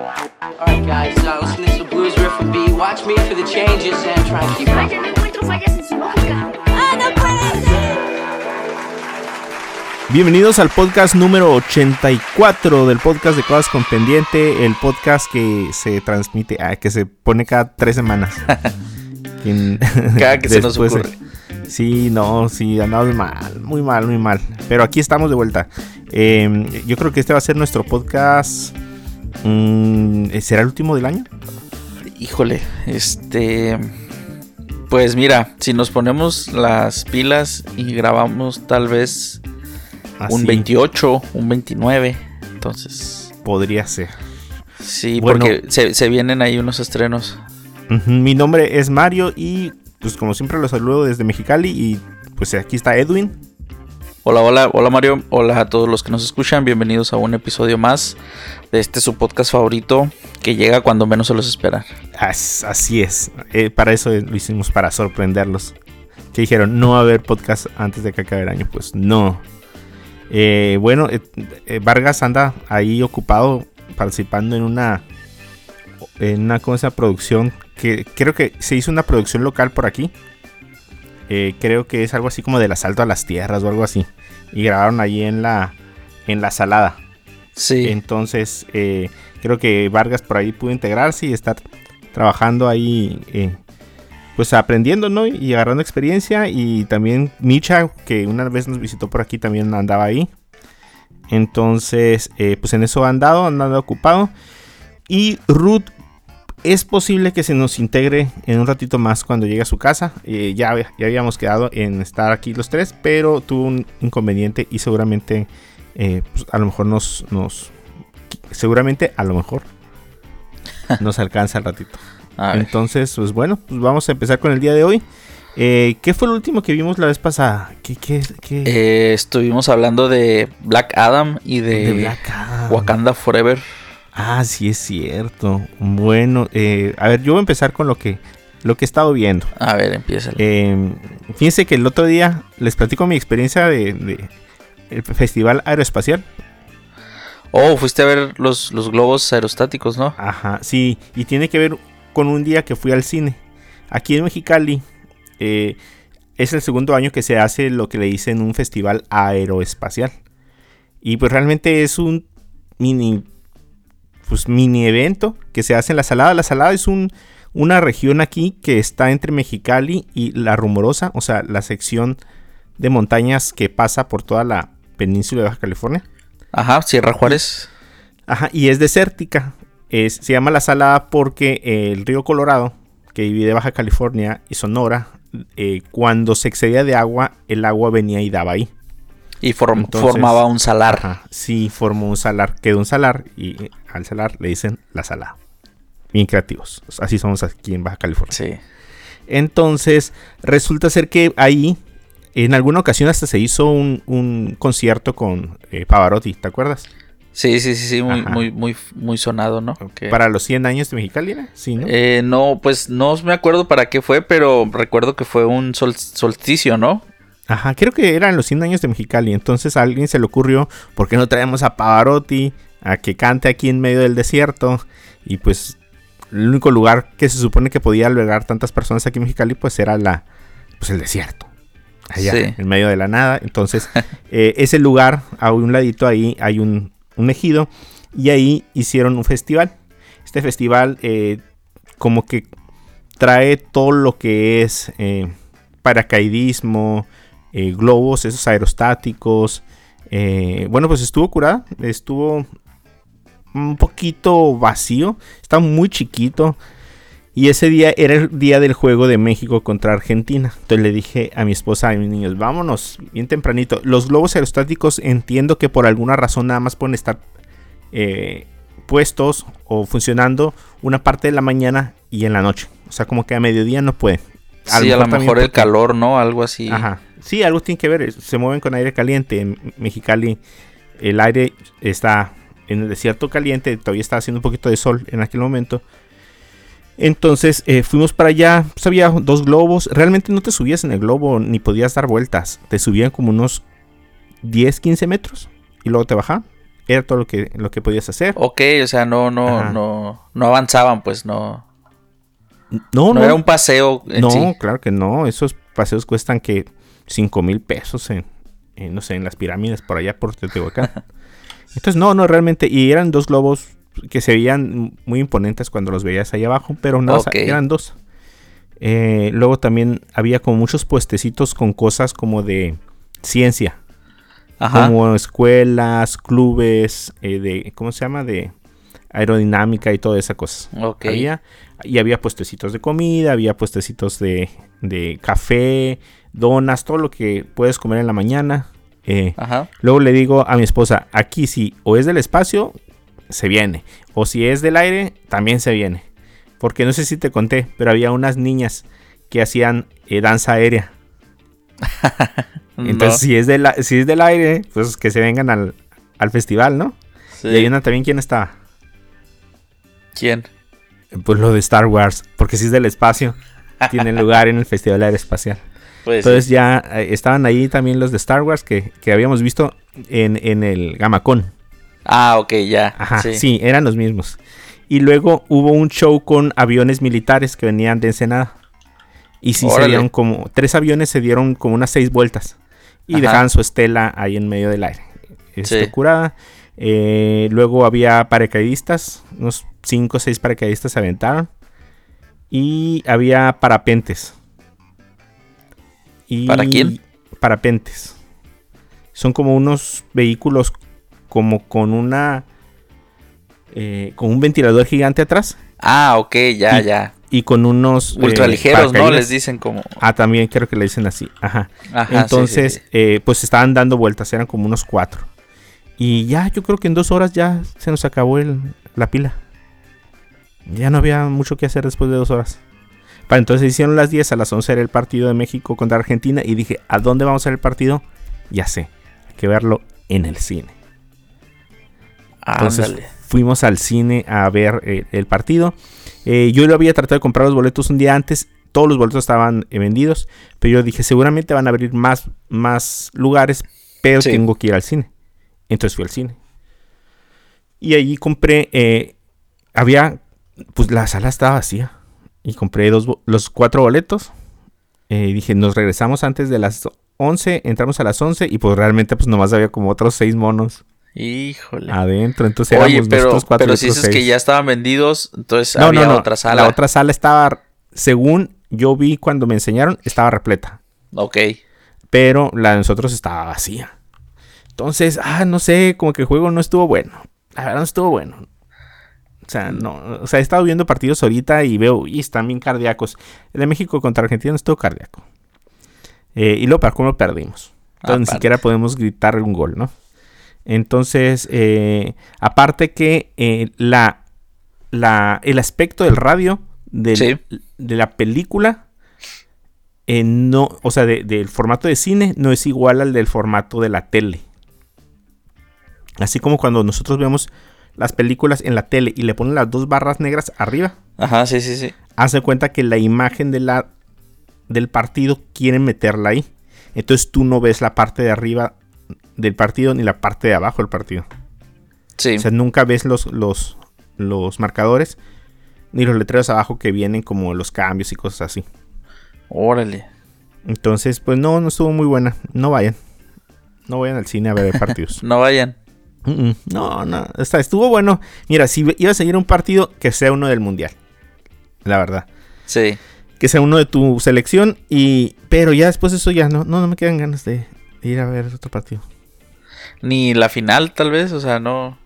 Alright, guys, uh, listen to this blues riff and B. Watch me for the changes and try and keep up. Vaya, no encuentro fallas en su lógica. ¡Ah, no puede ser! Bienvenidos al podcast número 84 del podcast de Cosas con Pendiente, el podcast que se transmite, ah, que se pone cada tres semanas. Quien- Cada que se nos ocurre. Sí, no, sí, andamos mal, muy mal, muy mal. Pero aquí estamos de vuelta. Eh, yo creo que este va a ser nuestro podcast. Mm, ¿Será el último del año? Híjole, este. Pues mira, si nos ponemos las pilas y grabamos tal vez un Así 28, un 29, entonces. Podría ser. Sí, Bueno. porque se, se vienen ahí unos estrenos. Mi nombre es Mario y pues como siempre los saludo desde Mexicali y pues aquí está Edwin. Hola, hola, hola Mario, hola a todos los que nos escuchan, bienvenidos a un episodio más de este su podcast favorito que llega cuando menos se los espera. As- así es. Eh, para eso lo hicimos, para sorprenderlos. Que dijeron, no va a haber podcast antes de que acabe el año. Pues no. Eh, bueno, eh, eh, Vargas anda ahí ocupado participando en una, en una ¿cómo se llama? producción que creo que se hizo una producción local por aquí. Eh, creo que es algo así como del asalto a las tierras o algo así. Y grabaron ahí en la, en la salada. Sí, Entonces, eh, creo que Vargas por ahí pudo integrarse y estar trabajando ahí, eh, pues aprendiendo, ¿no? Y agarrando experiencia. Y también Micha, que una vez nos visitó por aquí, también andaba ahí. Entonces, pues en eso ha andado, ha andado ocupado. Y Ruth, es posible que se nos integre en un ratito más cuando llegue a su casa. Eh, ya, ya habíamos quedado en estar aquí los tres, pero tuvo un inconveniente y seguramente eh, pues, a lo mejor nos, nos. Seguramente, a lo mejor. Nos alcanza el ratito. Entonces, pues bueno, pues vamos a empezar con el día de hoy. Eh, ¿Qué fue lo último que vimos la vez pasada? ¿Qué, qué, qué? Eh, estuvimos hablando de Black Adam y de, De Black Adam. Wakanda Forever. Ah, sí es cierto. Bueno, eh, a ver, yo voy a empezar con lo que, lo que he estado viendo. A ver, empieza. Eh, fíjense que el otro día les platico mi experiencia de, de el Festival Aeroespacial. Oh, fuiste a ver los, los globos aerostáticos, ¿no? Ajá, sí, y tiene que ver con un día que fui al cine. Aquí en Mexicali eh, es el segundo año que se hace lo que le dicen un festival aeroespacial. Y pues realmente es un mini, pues mini evento que se hace en La Salada. La Salada es un, una región aquí que está entre Mexicali y La Rumorosa, o sea, la sección de montañas que pasa por toda la península de Baja California. Ajá, Sierra Juárez. Ajá, y es desértica. Es, se llama la salada porque el río Colorado, que divide Baja California y Sonora, eh, cuando se excedía de agua, el agua venía y daba ahí. Y form- Entonces- formaba un salar. Ajá, sí, formó un salar, quedó un salar y al salar le dicen la salada. Bien creativos. Así somos aquí en Baja California. Sí. Entonces, resulta ser que ahí, en alguna ocasión hasta se hizo un, un concierto con eh, Pavarotti, ¿te acuerdas? Sí, sí, sí, sí, muy, Ajá. muy, muy, muy sonado, ¿no? Para los 100 años de Mexicali, ¿era? Sí, ¿no? Eh, no, pues no me acuerdo para qué fue, pero recuerdo que fue un sol- solsticio, ¿no? Ajá, creo que eran los 100 años de Mexicali. Entonces a alguien se le ocurrió, ¿por qué no traemos a Pavarotti a que cante aquí en medio del desierto? Y pues el único lugar que se supone que podía albergar tantas personas aquí en Mexicali, pues era la, pues el desierto. Allá, Sí. en medio de la nada. Entonces, eh, ese lugar, a un ladito ahí, hay un, un ejido. Y ahí hicieron un festival. Este festival eh, como que trae todo lo que es eh, paracaidismo, eh, globos, esos aerostáticos. eh, bueno, pues estuvo curada. Estuvo un poquito vacío. Está muy chiquito. Y ese día era el día del juego de México contra Argentina. Entonces le dije a mi esposa y a mis niños, vámonos bien tempranito. Los globos aerostáticos entiendo que por alguna razón nada más pueden estar eh, puestos o funcionando una parte de la mañana y en la noche. O sea, como que a mediodía no pueden. sí, a lo mejor el calor, ¿no? Algo así. Ajá. Sí, algo tiene que ver. Se mueven con aire caliente. En Mexicali el aire está en el desierto caliente. Todavía está haciendo un poquito de sol en aquel momento. Entonces eh, fuimos para allá. Pues había dos globos. Realmente no te subías en el globo ni podías dar vueltas. Te subían como unos 10, 15 metros. Y luego te bajaban. Era todo lo que, lo que podías hacer. Ok, o sea, no, no, Ajá. no, no avanzaban, pues no. no, No, era un paseo en No, sí. claro que no. Esos paseos cuestan que 5 mil pesos en, en, no sé, en las pirámides por allá por Teotihuacán. Entonces, no, no, realmente. Y eran dos globos que se veían muy imponentes cuando los veías ahí abajo, pero no, eran dos. Eh, luego también había como muchos puestecitos con cosas como de ciencia, Ajá. como escuelas, clubes, eh, de, ¿cómo se llama? De aerodinámica y toda esa cosa. Ok. Había, y había puestecitos de comida, había puestecitos de, de café, donas, todo lo que puedes comer en la mañana. Eh, Ajá. luego le digo a mi esposa, aquí si o es del espacio, se viene. O si es del aire, también se viene. Porque no sé si te conté, pero había unas niñas que hacían eh, danza aérea. Entonces, No, si, es del, a- si es del aire, pues que se vengan al, al festival, ¿no? sí. Y hay una también, ¿quién estaba? ¿Quién? Pues lo de Star Wars, porque si es del espacio, tiene lugar en el Festival Aeroespacial. Pues Entonces sí. ya eh, estaban ahí también los de Star Wars que, que habíamos visto en, en el Gamacón. Ah, ok, ya. Ajá, sí. sí. eran los mismos. Y luego hubo un show con aviones militares que venían de Ensenada. Y sí se Órale. dieron como, tres aviones se dieron como unas seis vueltas. Y Ajá. dejaban su estela ahí en medio del aire. Este, Sí. curada. Eh, luego había paracaidistas, unos cinco o seis paracaidistas se aventaron. Y había parapentes. Y ¿Para quién? Parapentes. Son como unos vehículos como con una... eh, con un ventilador gigante atrás Ah, ok, ya, Y- ya. y con unos... eh, Ultraligeros, ¿no? paracaídas. Les dicen como. Ah, también creo que le dicen así. Ajá. Ajá, sí, Entonces, sí, sí. eh, pues estaban dando vueltas, eran como unos cuatro. Y ya, yo creo que en dos horas ya se nos acabó el, la pila. Ya no había mucho que hacer después de dos horas. Para entonces hicieron las 10, a las 11 era el partido de México contra Argentina. Y dije, ¿a dónde vamos a ver el partido? Ya sé, hay que verlo en el cine. Entonces Ándale. fuimos al cine a ver eh, el partido. Eh, yo lo había tratado de comprar los boletos un día antes. Todos los boletos estaban eh, vendidos. Pero yo dije, seguramente van a abrir más, más lugares. Pero Sí. tengo que ir al cine. Entonces fui al cine. Y allí compré. eh, había. Pues la sala estaba vacía. Y compré dos, los cuatro boletos. Eh, dije, nos regresamos antes de las 11. Entramos a las 11. Y pues realmente, pues nomás había como otros seis monos Híjole. adentro. Entonces Oye, éramos pero, nosotros cuatro. pero si dices que ya estaban vendidos, entonces No, había no, no. otra sala. La otra sala estaba, según yo vi cuando me enseñaron, estaba repleta. Ok. Pero la de nosotros estaba vacía. Entonces, ah, no sé, como que el juego no estuvo bueno. La verdad no estuvo bueno. O sea, no, o sea, he estado viendo partidos ahorita y veo, y están bien cardíacos. El de México contra Argentina no estuvo cardíaco. Eh, y luego para cómo perdimos. Entonces ni Aparte. siquiera podemos gritar un gol, ¿no? Entonces, eh, aparte que eh, la, la, el aspecto del radio del- Sí. de la película, eh, no, o sea, de- del formato de cine no es igual al del formato de la tele. Así como cuando nosotros vemos las películas en la tele y le ponen las dos barras negras arriba, Ajá, sí, sí, sí. hace cuenta que la imagen de la, del partido quieren meterla ahí. Entonces tú no ves la parte de arriba del partido ni la parte de abajo del partido. Sí. O sea, nunca ves los, los, los marcadores ni los letreros abajo que vienen como los cambios y cosas así. Órale. Entonces, pues no, no estuvo muy buena. No vayan. No vayan al cine a ver partidos. No vayan. No, no. sea, estuvo bueno. Mira, si ibas a seguir un partido, que sea uno del mundial. La verdad. Sí. Que sea uno de tu selección. Y. Pero ya después de eso ya no, no, no me quedan ganas de, de ir a ver otro partido. Ni la final, tal vez, o sea, no.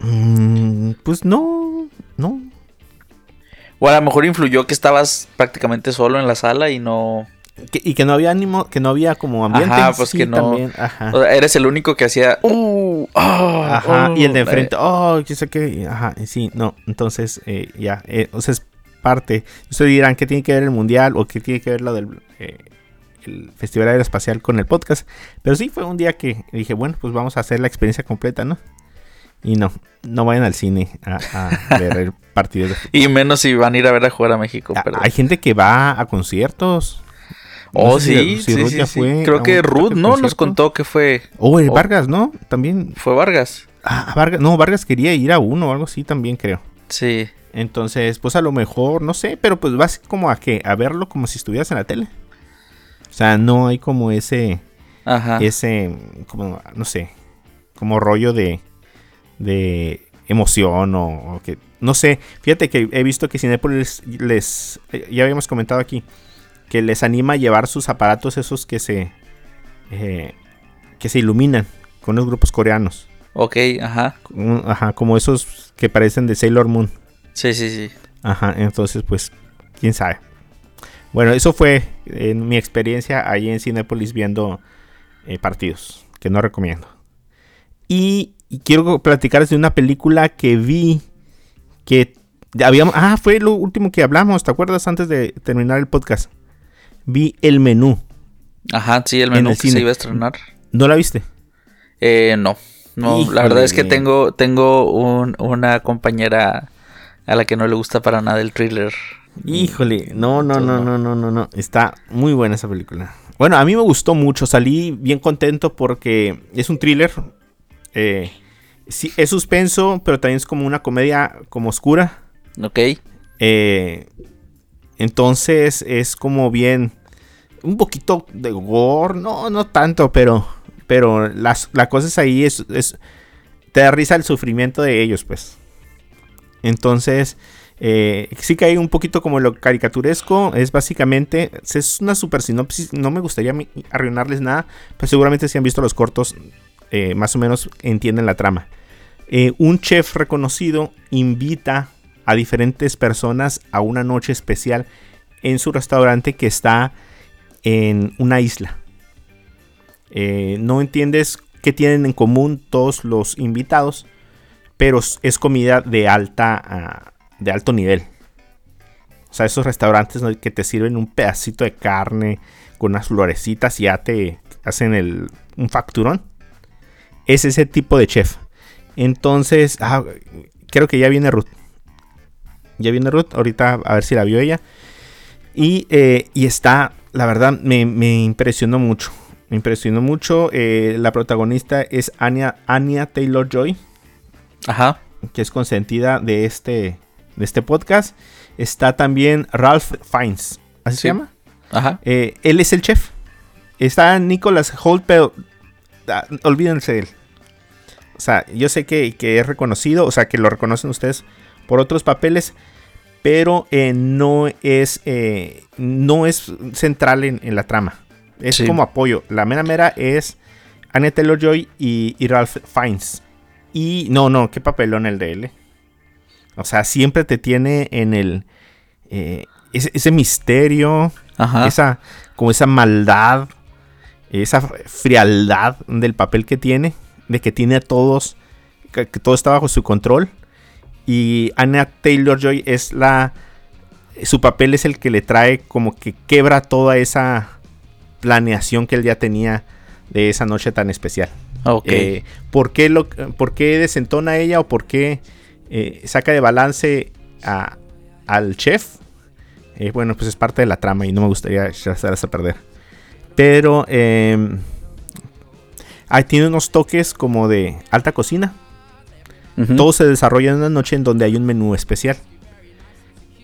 Mm, pues no. No. O a lo mejor influyó que estabas prácticamente solo en la sala y no. Que- y que no había ánimo, que no había como ambiente. Ajá, pues que no. también, ajá. O sea, eres el único que hacía. Uh, ah, Ajá, y el de uh, enfrente, oh, qué sé qué, ajá, sí, no, entonces, eh, ya, eh, o sea, es parte. Ustedes dirán, ¿qué tiene que ver el mundial o qué tiene que ver lo del eh, el Festival Aeroespacial con el podcast? Pero sí, fue un día que dije, bueno, pues vamos a hacer la experiencia completa, ¿no? Y no, no vayan al cine a, a ver el partido de. Y menos si van a ir a ver a jugar a México. Ah. Hay gente que va a conciertos. No Oh, si- sí, si sí, Ruth sí, ya sí. fue a Creo que Ruth, ¿no? Nos contó que fue. Oh, el Oh. Vargas, ¿no? También. Fue Vargas. Ah, Vargas, no, Vargas quería ir a uno o algo así también, creo. Sí. Entonces, pues a lo mejor, no sé, pero pues vas como a que a verlo como si estuvieras en la tele. O sea, no hay como ese Ajá. ese como no sé, como rollo de de emoción o, o que no sé, fíjate que he visto que Cinépolis les eh, ya habíamos comentado aquí que les anima a llevar sus aparatos esos que se eh, que se iluminan con los grupos coreanos. Ok, ajá. Ajá, como esos que parecen de Sailor Moon. Sí, sí, sí. Ajá, entonces pues, quién sabe. Bueno, eso fue en mi experiencia ahí en Cinépolis viendo eh, partidos, que no recomiendo. Y, y quiero platicarles de una película que vi que habíamos... Ah, fue lo último que hablamos, ¿te acuerdas? Antes de terminar el podcast. Vi El Menú. Ajá, sí, el En menú el que cine. se iba a estrenar. ¿No la viste? Eh, no. No, Híjole. la verdad es que tengo, tengo un- una compañera a la que no le gusta para nada el thriller. Híjole, no, no, no, no, no, no, no. Está muy buena esa película. Bueno, a mí me gustó mucho. Salí bien contento porque es un thriller. eh, sí, es suspenso, pero también es como una comedia como oscura. Ok. Eh, entonces es como bien. Un poquito de gore. No, no tanto, pero. Pero las, la cosa es ahí. Es, es- te da risa el sufrimiento de ellos, pues. Entonces. eh, sí que hay un poquito como lo caricaturesco. Es básicamente. Es una super sinopsis. No me gustaría arruinarles nada. Pero seguramente si han visto los cortos. eh, más o menos entienden la trama. Eh, un chef reconocido invita a diferentes personas a una noche especial en su restaurante que está en una isla. Eh, no entiendes qué tienen en común todos los invitados, pero es comida de alta ah, de alto nivel. O sea, esos restaurantes que te sirven un pedacito de carne con unas florecitas y ya te hacen el, un facturón. Es ese tipo de chef. Entonces, ah, creo que ya viene Ruth. Ya viene Ruth, ahorita a ver si la vio ella. Y, eh, y está, la verdad, me, me impresionó mucho. Me impresionó mucho. eh, la protagonista es Anya, Anya Taylor Joy, Ajá. que es consentida de este, de este podcast. Está también Ralph Fiennes, ¿así Sí. se llama? Ajá. Eh, él es el chef. Está Nicholas Holt, pero ah, olvídense de él. O sea, yo sé que, que es reconocido, o sea, que lo reconocen ustedes por otros papeles, pero eh, no es eh, no es central en, en la trama. Es Sí. como apoyo. La mera mera es Anya Taylor Joy y, y Ralph Fiennes. Y no, no, qué papelón el de él. eh. O sea, siempre te tiene en el eh, ese, ese misterio Ajá. esa como esa maldad, esa frialdad del papel que tiene, de que tiene a todos, que, que todo está bajo su control. Y Anna Taylor Joy es la, su papel es el que le trae como que quebra toda esa planeación que él ya tenía de esa noche tan especial. Ok. Eh, ¿por, qué lo, ¿Por qué desentona ella o por qué eh, saca de balance a- al chef? Eh, bueno, pues es parte de la trama y no me gustaría echarlas a perder. Pero eh, ahí tiene unos toques como de alta cocina. Todo se desarrolla en una noche en donde hay un menú especial.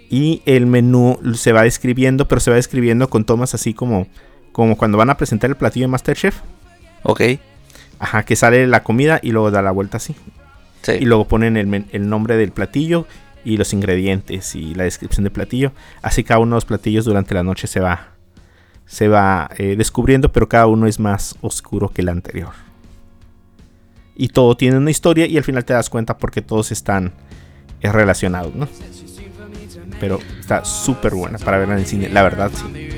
Y el menú se va describiendo, pero se va describiendo con tomas así como, como cuando van a presentar el platillo de Masterchef. Ok. Ajá, que sale la comida y luego da la vuelta así. Sí. Y luego ponen el, el nombre del platillo y los ingredientes y la descripción del platillo. Así cada uno de los platillos durante la noche se va, se va eh, descubriendo, pero cada uno es más oscuro que el anterior. Y todo tiene una historia y al final te das cuenta porque todos están eh, relacionados, ¿no? Pero está súper buena para verla en el cine, la verdad, sí.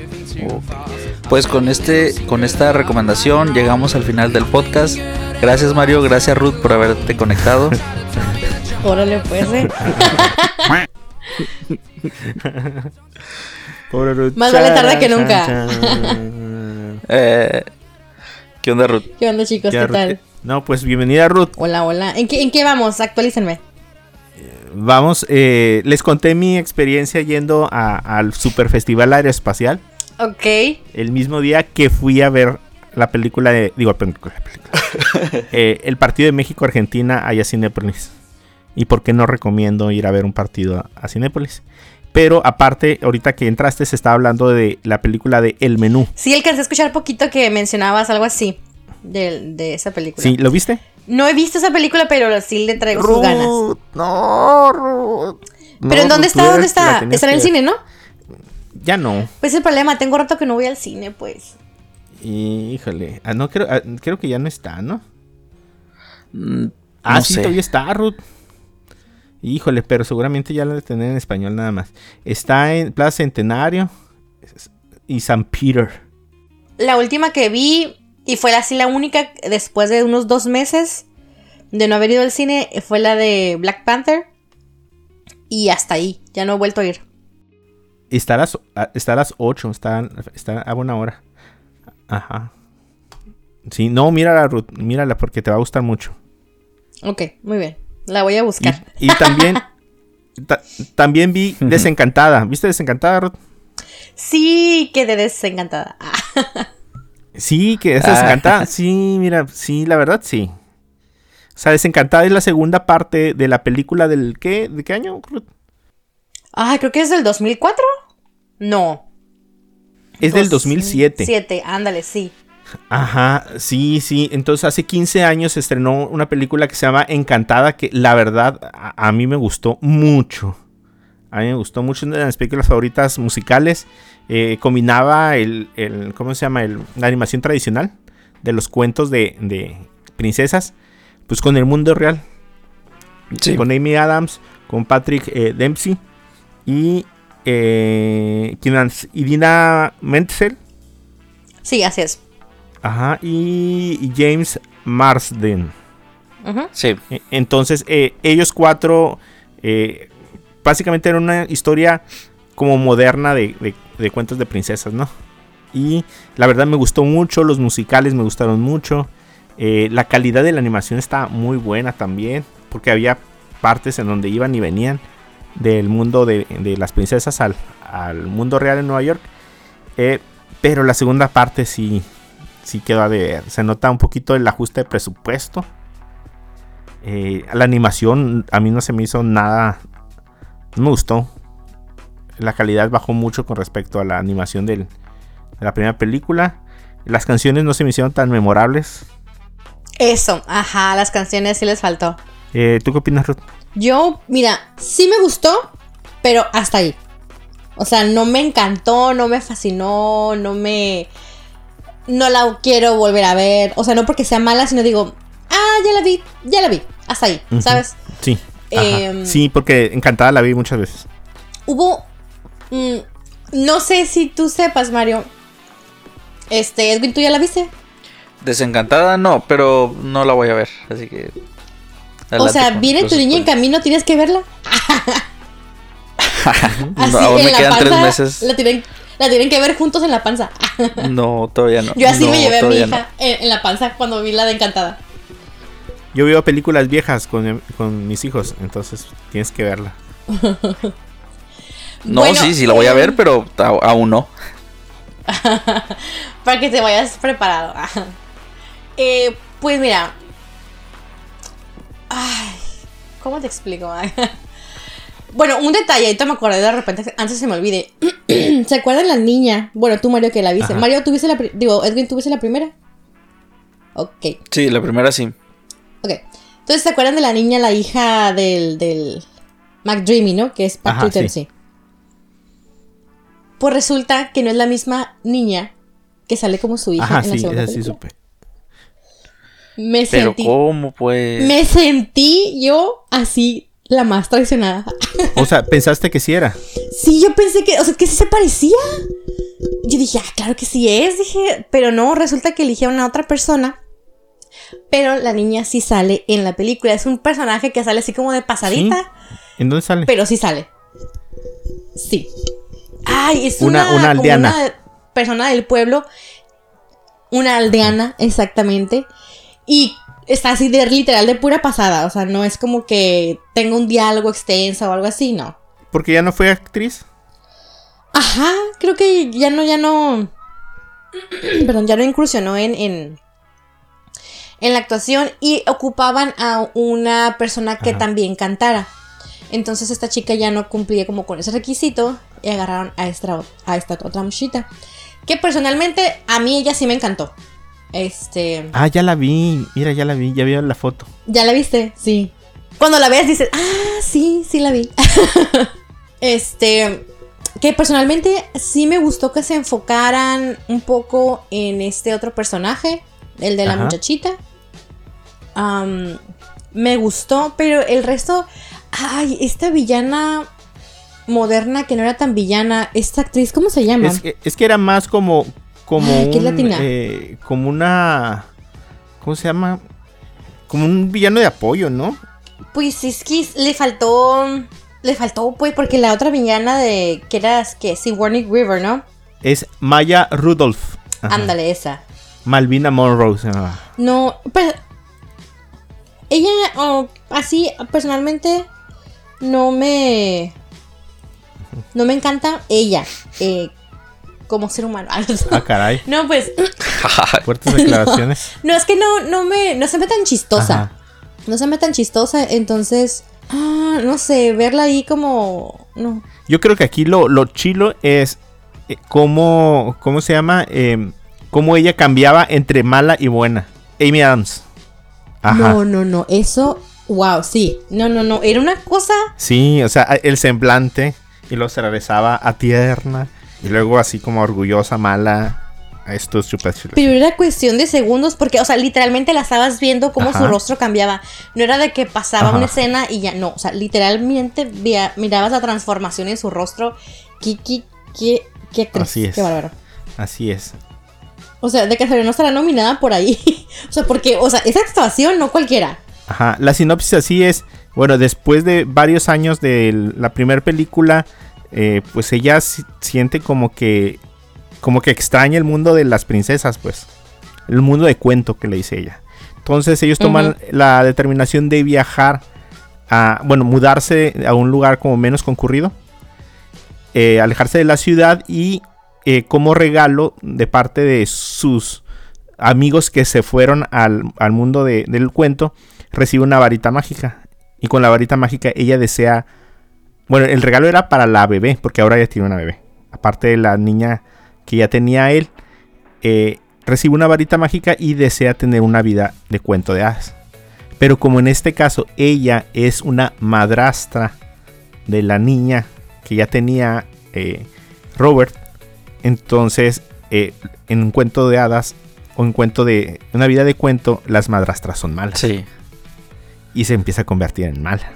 Pues con este, con esta recomendación llegamos al final del podcast. Gracias Mario, gracias Ruth por haberte conectado. Órale, pues, eh. Pobre Ruth. Más vale tarde que nunca. Eh, ¿Qué onda Ruth? ¿Qué onda, chicos? ¿Qué Ruth, tal? No, pues bienvenida Ruth. Hola, hola. ¿En qué, en qué vamos? Actualícenme. Vamos, eh, les conté mi experiencia yendo a- al Super Festival Aeroespacial Ok. el mismo día que fui a ver la película de. Digo, película, la película. Eh, el partido de México-Argentina allá a Cinépolis. ¿Y por qué no recomiendo ir a ver un partido a, a Cinépolis? Pero aparte, ahorita que entraste, se estaba hablando de la película de El Menú. Sí, alcancé a escuchar poquito que mencionabas algo así de, de esa película. ¿Sí? ¿Lo viste? No he visto esa película, pero sí le traigo sus ganas. No, Ruth. ¿Pero No, en dónde Ruth, está? ¿Dónde está? Está en el cine, ¿no? Ya no. Pues el problema, tengo rato que no voy al cine, pues. Híjole. Ah, no, creo, ah, creo que ya no está, ¿no? Mm, Ah, no sí, sé. todavía está, Ruth. Híjole, pero seguramente ya la de tener en español nada más. Está en Plaza Centenario y San Peter. La última que vi, y fue así la única después de unos dos meses de no haber ido al cine, fue la de Black Panther. Y hasta ahí, ya no he vuelto a ir. Está a las, está a las 8, está, está a buena hora. Ajá. Sí, no, mírala, Ruth, mírala porque te va a gustar mucho. Ok, muy bien. La voy a Y, buscar. y también, ta- también vi Desencantada. ¿Viste Desencantada, Ruth? Sí, quedé desencantada. Ah, Sí, que es Ah. Desencantada. Sí, mira, sí, la verdad, sí. O sea, Desencantada es la segunda parte de la película del ¿qué? ¿De qué año? Ah, creo que es del 2004. No. Es del 2007. 7, ándale, sí. Ajá, sí, sí. Entonces hace 15 años se estrenó una película que se llama Encantada, que la verdad a, a mí me gustó mucho. A mí me gustó mucho, una de mis películas favoritas musicales. Eh, combinaba el, el- ¿cómo se llama? El- la animación tradicional de los cuentos de, de princesas, pues con el mundo real. Sí. Con Amy Adams, con Patrick eh, Dempsey y, eh, ¿quién más? y Dina Menzel. Sí, así es. Ajá, y, James Marsden. Ujú. Sí. E- Entonces, eh, ellos cuatro, eh, básicamente era una historia como moderna de, de- de cuentos de princesas, ¿no? Y la verdad me gustó mucho, los musicales me gustaron mucho, eh, la calidad de la animación está muy buena también, porque había partes en donde iban y venían del mundo de, de las princesas al, al mundo real en Nueva York. Eh, pero la segunda parte sí, sí quedó a deber. Se nota un poquito el ajuste de presupuesto. Eh, la animación a mí no se me hizo nada. No me gustó. La calidad bajó mucho con respecto a la animación del- de la primera película. Las canciones no se me hicieron tan memorables. Eso, ajá, las canciones sí les faltó. Eh, ¿Tú qué opinas, Ruth? Yo, mira, sí me gustó, pero hasta ahí. O sea, no me encantó, no me fascinó, no me... No la quiero volver a ver. O sea, no porque sea mala, sino digo, ah, ya la vi, ya la vi. Hasta ahí. ¿sabes? Sí. Em, sí, porque encantada la vi muchas veces. Hubo... mm, no sé si tú sepas, Mario. Este, Edwin, ¿tú ya la viste? Desencantada no, pero no la voy a ver. Así que. o sea, viene tu niña en camino, tienes que verla. Así, No, aún en me la quedan tres meses. La tienen, la tienen que ver juntos en la panza. No, todavía no. Yo así No, me llevé a mi hija en, en la panza cuando vi la de Encantada. Yo veo películas viejas con, con mis hijos, entonces tienes que verla. No, Bueno, sí, sí la voy a ver, pero a- aún no. Para que te vayas preparado. Eh, pues mira. Ay, ¿cómo te explico? bueno, un detalle, ahorita me acordé de repente, antes se me olvide. ¿Se acuerdan la niña? Bueno, tú, Mario, que la viste. Ajá. Mario, ¿tuviste la Digo, Edwin, ¿tuviste la primera? Ok, Sí, la primera sí. ok. Entonces, ¿se acuerdan de la niña, la hija del, del McDreamy, ¿no? Que es Ajá, Patrick sí. Pues resulta que no es la misma niña que sale como su hija Ajá, en la segunda esa sí supe. Me Pero sentí, ¿cómo pues? me sentí yo así la más traicionada. O sea, pensaste que sí era. Sí, yo pensé que, o sea, que sí se parecía. Yo dije, ah, claro que sí es, dije, pero no, resulta que eligieron a otra persona. Pero la niña sí sale en la película. Es un personaje que sale así como de pasadita, ¿En dónde sale? pero sí sale. Sí. Ay, es Una- una, una aldeana. una persona del pueblo. Una aldeana, exactamente. Y está así de literal de pura pasada. O sea, no es como que tenga un diálogo extenso o algo así, no. Porque ya no fue actriz. Ajá, creo que ya no, ya no. perdón, ya no incursionó en, en, en la actuación y ocupaban a una persona que Ajá. también cantara. Entonces esta chica ya no cumplía como con ese requisito y agarraron a esta, a esta otra muchita. Que personalmente a mí ella sí me encantó. Este... Ah, ya la vi. Mira, ya la vi. Ya vi la foto. ¿Ya la viste? Sí. Cuando la ves dices, ah, sí, sí la vi. este, que personalmente sí me gustó que se enfocaran un poco en este otro personaje, el de la Ajá. muchachita. Me gustó, pero el resto, ay, esta villana moderna que no era tan villana, esta actriz, ¿cómo se llama? Es que, es que era más como. Como Ay, un, latina. eh, como una. ¿Cómo se llama? Como un villano de apoyo, ¿no? Pues es que le faltó, le faltó, pues, porque la otra villana de, que era, que Sigourney River, ¿no? Es Maya Rudolph. Ajá. Ándale, esa. Malvina Monroe se llamaba. No, pero ella, oh, así, personalmente, no me, no me encanta ella, eh, como ser humano. Ah, caray. no, pues, Fuertes declaraciones. no, es que no, no me, no se me tan chistosa. Ajá. No se me tan chistosa, entonces, ah, no sé, verla ahí como, no. Yo creo que aquí lo, lo chilo es eh, cómo, ¿cómo se llama? Eh, cómo ella cambiaba entre mala y buena. Amy Adams. Ajá. No, no, no, eso, wow, sí. No, no, no, era una cosa Sí, o sea, el semblante y luego se regresaba a tierna y luego así como orgullosa, mala. Esto es súper chulo. Pero era cuestión de segundos porque, o sea, literalmente la estabas viendo cómo Ajá. su rostro cambiaba. No era de que pasaba Ajá. una escena y ya, no. O sea, literalmente via- mirabas la transformación en su rostro. ¿Qué, qué, qué, qué actriz? Así es. Qué bárbaro. Así es. O sea, de que no estará nominada por ahí. o sea, porque, o sea, esa actuación no cualquiera. Ajá, la sinopsis así es, bueno, después de varios años de la primera película, eh, pues ella si- siente como que, como que extraña el mundo de las princesas, pues, el mundo de cuento que le dice ella. Entonces ellos toman la determinación de viajar a, bueno, mudarse a un lugar como menos concurrido, eh, alejarse de la ciudad y eh, como regalo de parte de sus amigos que se fueron al, al mundo de- del cuento, recibe una varita mágica. Y con la varita mágica ella desea... Bueno, el regalo era para la bebé, porque ahora ya tiene una bebé. Aparte de la niña que ya tenía él, eh, recibe una varita mágica y desea tener una vida de cuento de hadas. Pero como en este caso ella es una madrastra de la niña que ya tenía eh, Robert, entonces eh, en un cuento de hadas o en cuento de una vida de cuento, las madrastras son malas Sí. Y se empieza a convertir en mala.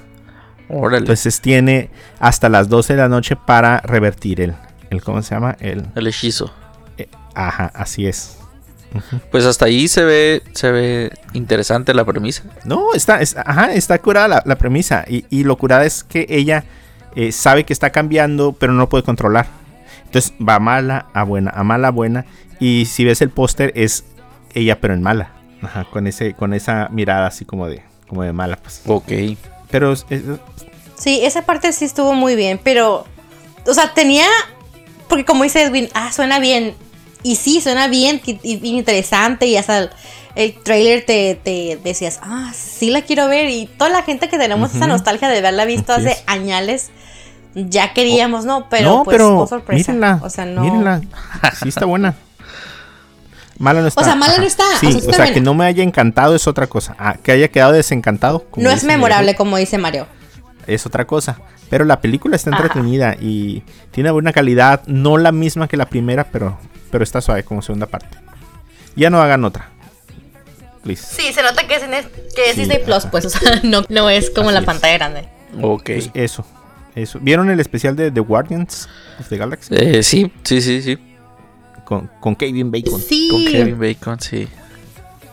Órale. Entonces tiene hasta las 12 de la noche para revertir el, el ¿cómo se llama? El, el hechizo. eh, ajá, así es. Pues hasta ahí se ve, se ve interesante la premisa. No, está, es- ajá, está curada la, la premisa. Y, y lo curada es que ella eh, sabe que está cambiando, pero no puede controlar. Entonces va mala a buena, a mala a buena. Y si ves el póster, es ella, pero en mala. Ajá, con, ese, con esa mirada así como de, como de mala, pues. Ok. Pero es- es- Sí, esa parte sí estuvo muy bien, pero, o sea, tenía, porque como dice Edwin, ah, suena bien. Y sí, suena bien y, interesante y hasta el, el trailer te, te decías, ah, sí la quiero ver. Y toda la gente que tenemos esa nostalgia de haberla visto Así hace es. añales, ya queríamos, ¿no? Pero no, pues, pero oh, sorpresa. mírenla. o sea, no. Mírenla. Sí está buena. Mala no está. sea, mala no Ajá. está, o Sí, sea, o sea, que no me haya encantado es otra cosa. Ah, que haya quedado desencantado. como No es memorable, Miguel, como dice Mario. Es otra cosa. Pero la película está Ajá. entretenida y tiene buena calidad. No la misma que la primera, pero, pero está suave como segunda parte. Ya no hagan otra. Please. Sí, se nota que es, en que es Sí, Disney Plus, ajá. pues, o sea, no, no es como Así la es. pantalla grande. Ok. Pues eso. Eso. ¿Vieron el especial de The Guardians of the Galaxy? Eh, sí, sí, sí, sí. Con, con Kevin Bacon. Sí. Con Kevin Bacon, sí.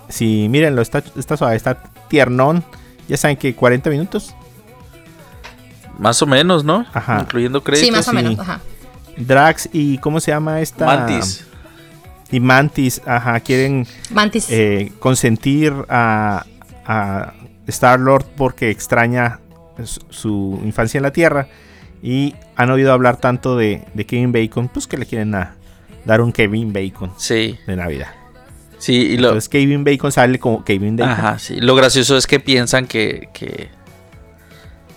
Sí, mírenlo, está, está suave, está tiernón. Ya saben que 40 minutos. Más o menos, ¿no? Ajá. Incluyendo créditos. Sí, más o menos, ajá. Drax y ¿cómo se llama esta? Mantis. Y Mantis, ajá, quieren Mantis. eh, consentir a, a Star Lord porque extraña su, su infancia en la Tierra y han oído hablar tanto de, de Kevin Bacon, pues que le quieren a, dar un Kevin Bacon Sí, de Navidad. sí, y lo, Entonces Kevin Bacon sale como Kevin Bacon. ajá, sí. Lo gracioso es que piensan que, que,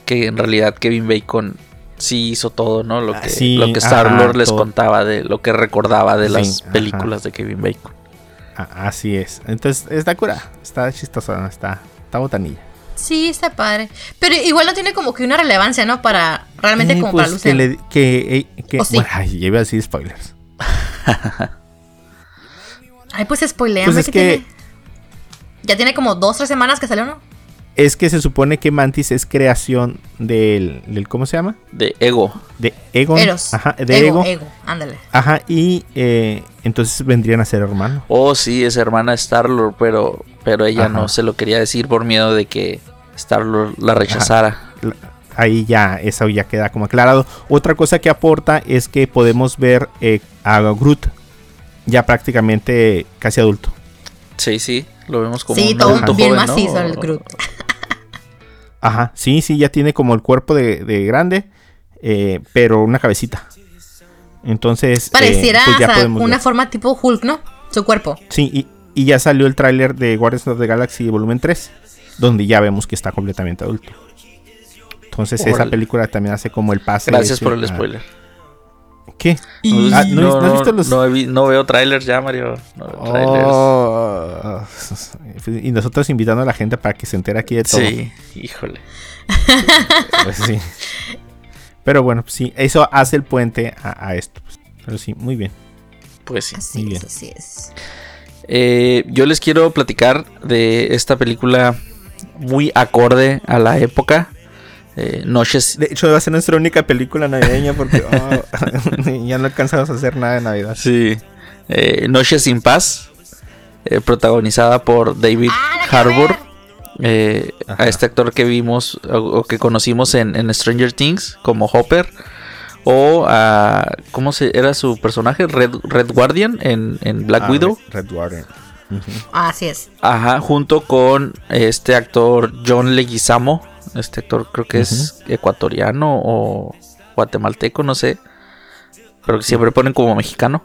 que en realidad Kevin Bacon sí hizo todo, ¿no? Lo Ah, que, sí, lo que Star Lord ajá, les todo. contaba de lo que recordaba de Sí, las ajá. películas de Kevin Bacon. A- así es. Entonces está cura, está chistosa, está, está botanilla. Sí, está padre. Pero igual no tiene como que una relevancia, ¿no? Para realmente Eh, como pues, para que, lucir. le- que, eh, que- bueno, ay, ya iba a decir spoilers. Ay, pues spoileame. Pues es ¿qué que- tiene? Ya tiene como dos, tres semanas que salió, ¿no? Es que se supone que Mantis es creación del, del ¿cómo se llama? De Ego. De. Eros. Ajá, de Ego, Ego. Ego, ándale. Ajá, y eh, entonces vendrían a ser hermanos. Oh, sí, es hermana de Star-Lord, pero, pero ella Ajá. no se lo quería decir por miedo de que Star-Lord la rechazara. La- Ahí ya, eso ya queda como aclarado. Otra cosa que aporta es que podemos ver eh, a Groot ya prácticamente casi adulto. Sí, sí, lo vemos como Sí, un todo adulto bien joven, ¿no? macizo el Groot. Ajá, sí, sí, ya tiene como el cuerpo de, de grande, eh, pero una cabecita. Entonces, eh, Pareciera pues ya o sea, podemos una ver. forma tipo Hulk, ¿no? Su cuerpo. Sí, y, y ya salió el tráiler de Guardians of the Galaxy volumen 3, donde ya vemos que está completamente adulto. Entonces esa película también hace como el pase. Gracias ese por el a- spoiler. ¿Qué? No, Ah, ¿no, no has visto los- no he vi- no veo trailers ya, Mario. No veo trailers. Oh, y nosotros invitando a la gente para que se entere aquí de todo. Sí, híjole. Pues sí. Pero bueno, pues sí, eso hace el puente a, a esto. pues. Pero sí, muy bien. Pues sí. Así Muy es, bien. así es. Eh, yo les quiero platicar de esta película muy acorde a la época. Eh, Noches. De hecho, va a ser nuestra única película navideña porque oh, ya no alcanzamos a hacer nada de Navidad. Sí. Eh, Noches sin paz. eh, protagonizada por David Harbour. eh, a este actor que vimos o, o que conocimos en, en Stranger Things como Hopper. O a. ¿Cómo se era su personaje? Red, Red Guardian en, en Black Ah, Widow. Red, Red Warden. Ujú. Así es. Ajá, junto con este actor John Leguizamo. Este actor creo que es ecuatoriano o guatemalteco, no sé. Pero que siempre ponen como mexicano.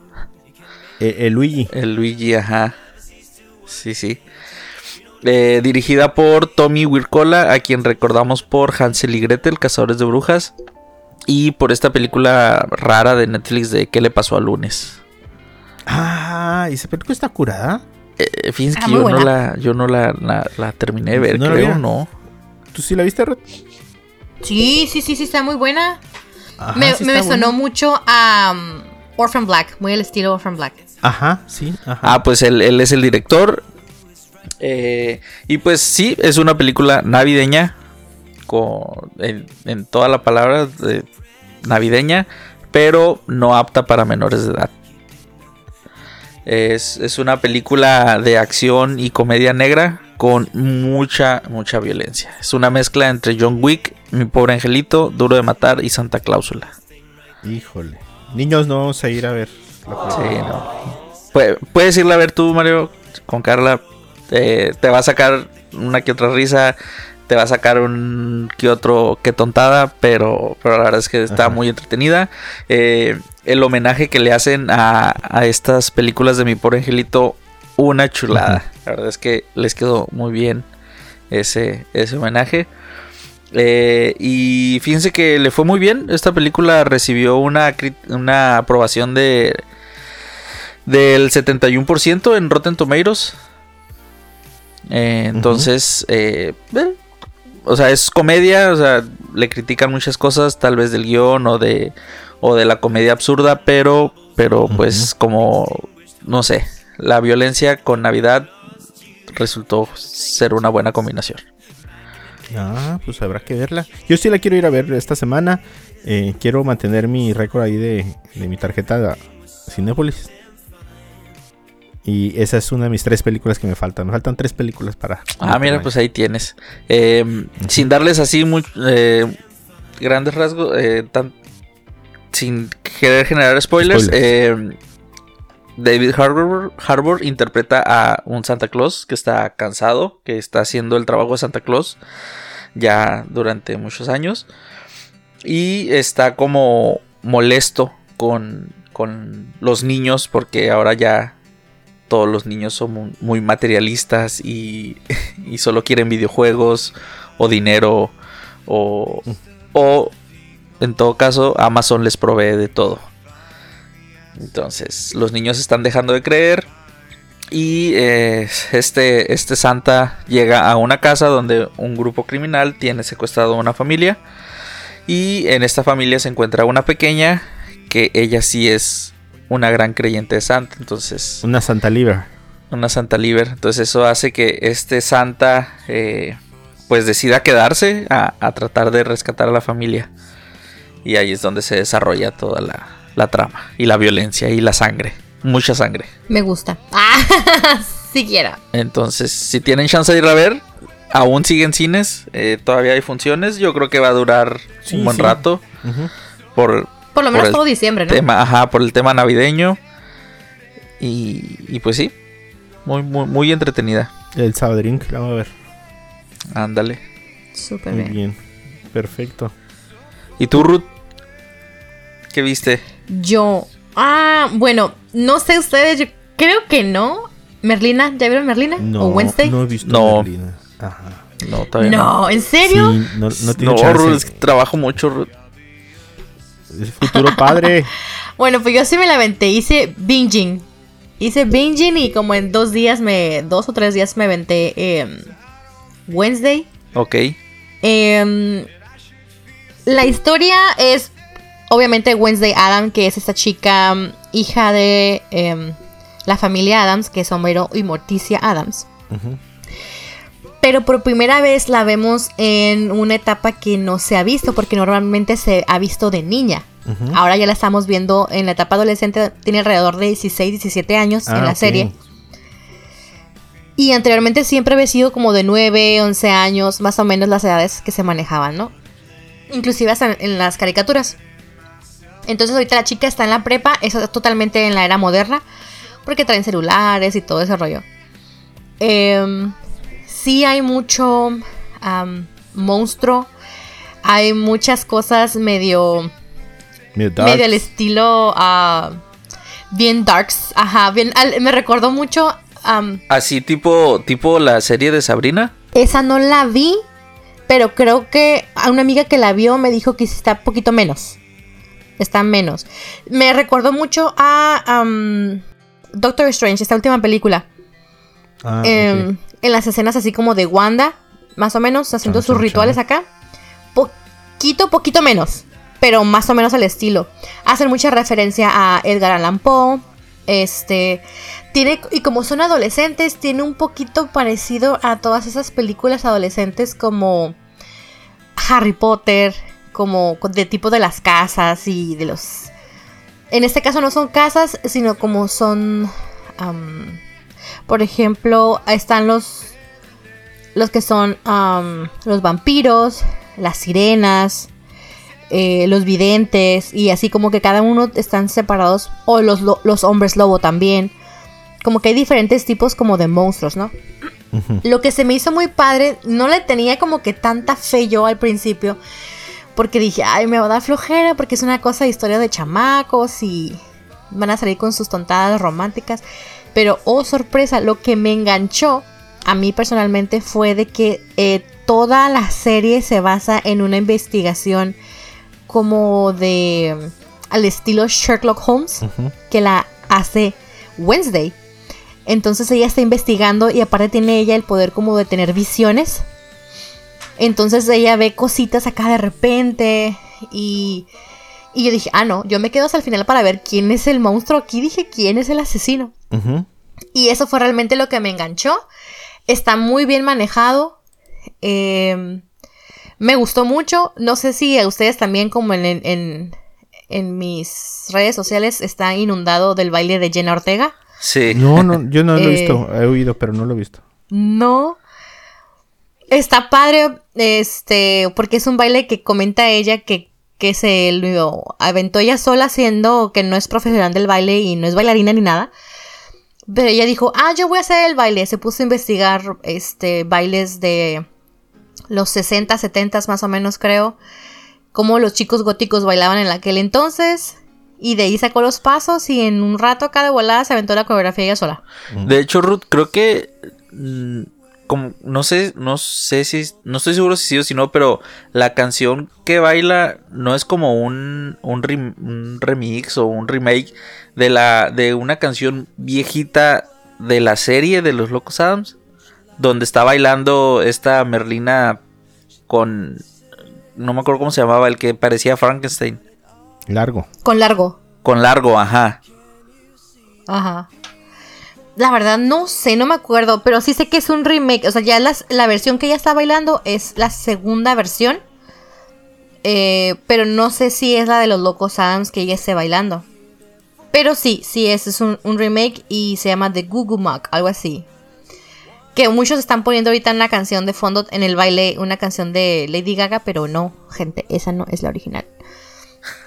Eh, eh, Luigi. El Luigi, ajá. Sí, sí. Eh, dirigida por Tommy Wirkola, a quien recordamos por Hansel y Gretel, Cazadores de Brujas. Y por esta película rara de Netflix de ¿Qué le pasó al lunes? Ah, ¿y esa película está curada? Eh, fíjense Ah, que yo no, la, yo no la, la- la terminé de ver, ¿No creo? ¿no? ¿Tú sí la viste, Red? Sí, sí, sí, sí, está muy buena. Ajá, me sí me está sonó mucho a um, Orphan Black, muy el estilo Orphan Black. Ajá, sí, ajá. Ah, pues él, él es el director. Eh, y pues sí, es una película navideña. Con, en, en toda la palabra de navideña. Pero no apta para menores de edad. Es, es una película de acción y comedia negra. Con mucha, mucha violencia. Es una mezcla entre John Wick, Mi pobre angelito, Duro de matar y Santa Cláusula. Híjole. Niños, no vamos a ir a ver. la Sí, no. Pu- Puedes irla a ver tú, Mario, con Carla. Eh, te va a sacar una que otra risa. Te va a sacar un que otro que tontada. Pero, pero la verdad es que está Ajá. muy entretenida. Eh, el homenaje que le hacen a, a estas películas de mi pobre angelito. Una chulada. La verdad es que les quedó muy bien ese, ese homenaje. Eh, y fíjense que le fue muy bien. Esta película recibió una, una aprobación de del 71% en Rotten Tomatoes. Eh, entonces, eh, eh, o sea, es comedia, o sea, le critican muchas cosas, tal vez del guion o de, o de la comedia absurda, pero, pero pues como, no sé, la violencia con Navidad resultó ser una buena combinación. Ah, pues habrá que verla. Yo sí la quiero ir a ver esta semana. Eh, quiero mantener mi récord ahí de, de mi tarjeta de Cinépolis. Y esa es una de mis tres películas que me faltan. Me faltan tres películas para. Ah, mira, pues ahí tienes. Eh, Sin darles así muy, eh, grandes rasgos, tan- sin querer generar spoilers, Spoilers. David Harbour, interpreta a un Santa Claus que está cansado, que está haciendo el trabajo de Santa Claus ya durante muchos años y está como molesto con, con los niños, porque ahora ya todos los niños son mu- muy materialistas y, solo quieren videojuegos o dinero o en todo caso Amazon les provee de todo. Entonces los niños están dejando de creer y eh, este, este Santa llega a una casa donde un grupo criminal tiene secuestrado a una familia y en esta familia se encuentra una pequeña que ella sí es una gran creyente de Santa, entonces Una Santa Liver. una Santa Liber. Entonces eso hace que este Santa eh, pues decida quedarse a, a tratar de rescatar a la familia. Y ahí es donde se desarrolla toda la, la trama y la violencia y la sangre. Mucha sangre. Me gusta. Ah, si quiero. Entonces si tienen chance de ir a ver, aún siguen cines, eh, todavía hay funciones. Yo creo que va a durar Sí, un buen sí. rato por, Por lo menos todo diciembre, ¿no? tema, ajá, por el tema navideño. Y, y pues sí, muy, muy, muy entretenida. El Sabadrink, la vamos a ver. Ándale. Súper Muy bien. bien. Perfecto. ¿Y tú, Ruth? ¿Qué viste? Yo. Ah, bueno, no sé ustedes, yo creo que no. Merlina, ¿ya vieron Merlina? No, ¿O Wednesday? no he visto No. Merlina. Ajá. No, todavía No, ¿en serio? Sí, no, no tiene No, chance. Ruth, es que trabajo mucho, Ruth. Es futuro padre. Bueno, pues yo sí me la aventé, hice binging. Hice binging y como en dos días me. dos o tres días me aventé em, Wednesday. Ok. Em, la historia es obviamente Wednesday Adam, que es esta chica mm, hija de em, la familia Adams, que es Homero y Morticia Adams. Pero por primera vez la vemos en una etapa que no se ha visto, porque normalmente se ha visto de niña. Ahora ya la estamos viendo en la etapa adolescente, tiene alrededor de 16, 17 años Ah, en la ok. serie. Y anteriormente siempre había sido como de 9, 11 años, más o menos las edades que se manejaban, ¿no? Inclusive hasta en las caricaturas. Entonces ahorita la chica está en la prepa, eso es totalmente en la era moderna, porque traen celulares y todo ese rollo. Em, sí hay mucho am, monstruo, hay muchas cosas medio Medio al estilo ah, bien darks, ajá, bien al- me recordó mucho Así tipo, tipo la serie de Sabrina. esa no la vi, pero creo que a una amiga que la vio me dijo que está un poquito menos. Está menos. Me recordó mucho a Doctor Strange, esta última película. Ah, Em. En las escenas así como de Wanda, más o menos, haciendo Chan, sus rituales acá. Poquito, poquito menos, pero más o menos al estilo. Hacen mucha referencia a Edgar Allan Poe. Este, tiene, y como son adolescentes, tiene un poquito parecido a todas esas películas adolescentes como Harry Potter, como de tipo de las casas y de los... En este caso no son casas, sino como son... por ejemplo, están los los que son los vampiros, las sirenas, eh, los videntes y así como que cada uno están separados o los, lo- los hombres lobo también. Como que hay diferentes tipos como de monstruos, ¿no? Lo que se me hizo muy padre, no le tenía como que tanta fe yo al principio, porque dije, ay, me va a dar flojera, porque es una cosa de historia de chamacos y van a salir con sus tontadas románticas. Pero, oh sorpresa, lo que me enganchó a mí personalmente fue de que eh, toda la serie se basa en una investigación como de al estilo Sherlock Holmes que la hace Wednesday. Entonces ella está investigando y aparte tiene ella el poder como de tener visiones. Entonces ella ve cositas acá de repente y, y yo dije, ah, no, yo me quedo hasta el final para ver quién es el monstruo aquí. Dije, quién es el asesino. Y eso fue realmente lo que me enganchó. Está muy bien manejado. Eh, me gustó mucho. No sé si a ustedes también, como en, en, en- en mis redes sociales, está inundado del baile de Jenna Ortega. Sí. No, no, yo no lo he Eh, visto. He oído, pero no lo he visto. No. Está padre, este, porque es un baile que comenta ella que, que se lo aventó ella sola siendo que no es profesional del baile y no es bailarina ni nada. Pero ella dijo, ah, yo voy a hacer el baile. Se puso a investigar, este, bailes de los 60, 70 más o menos creo. Cómo los chicos góticos bailaban en aquel entonces. y de ahí sacó los pasos y en un rato cada volada se aventó la coreografía ella sola. De hecho, Ruth, creo que. Como, no sé, no sé si. No estoy seguro si sí o si no, pero la canción que baila no es como un, un, rem- un remix o un remake de la. de una canción viejita de la serie de los Locos Adams. Donde está bailando esta Merlina con. No me acuerdo cómo se llamaba, el que parecía Frankenstein. Largo. Con largo. Con largo, ajá. Ajá. La verdad no sé, no me acuerdo, pero sí sé que es un remake. O sea, ya la versión que ella está bailando es la segunda versión. Eh, pero no sé si es la de los locos Adams que ella esté bailando. Pero sí, sí, es, es un, remake y se llama The Goo Muck, algo así. Que muchos están poniendo ahorita en la canción de fondo, en el baile, una canción de Lady Gaga, pero no, gente, esa no es la original.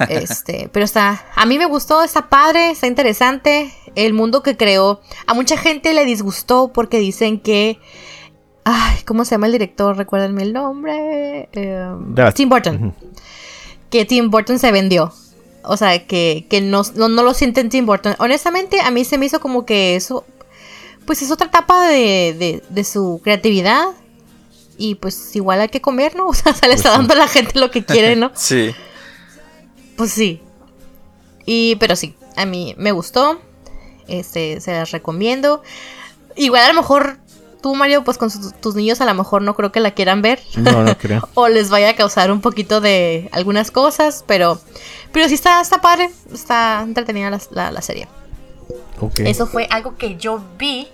Este, pero está, a mí me gustó, está padre, está interesante. El mundo que creó, a mucha gente le disgustó porque dicen que, ay, ¿cómo se llama el director? Recuérdenme el nombre. Eh, Da- Tim Burton. Que Tim Burton se vendió. O sea, que, que no, no, no lo sienten Tim Burton. Honestamente, a mí se me hizo como que eso, pues es otra etapa de, de, de su creatividad. Y pues igual hay que comer, ¿no? O sea, se le está dando a la gente lo que quiere, ¿no? Sí. Pues sí. Y, pero sí, a mí me gustó. Este, se las recomiendo. Igual a lo mejor tú, Mario, pues con tus niños a lo mejor no creo que la quieran ver. No, no creo. o les vaya a causar un poquito de algunas cosas, pero, pero sí está, está padre. Está entretenida la, la- la serie. Ok. Eso fue algo que yo vi.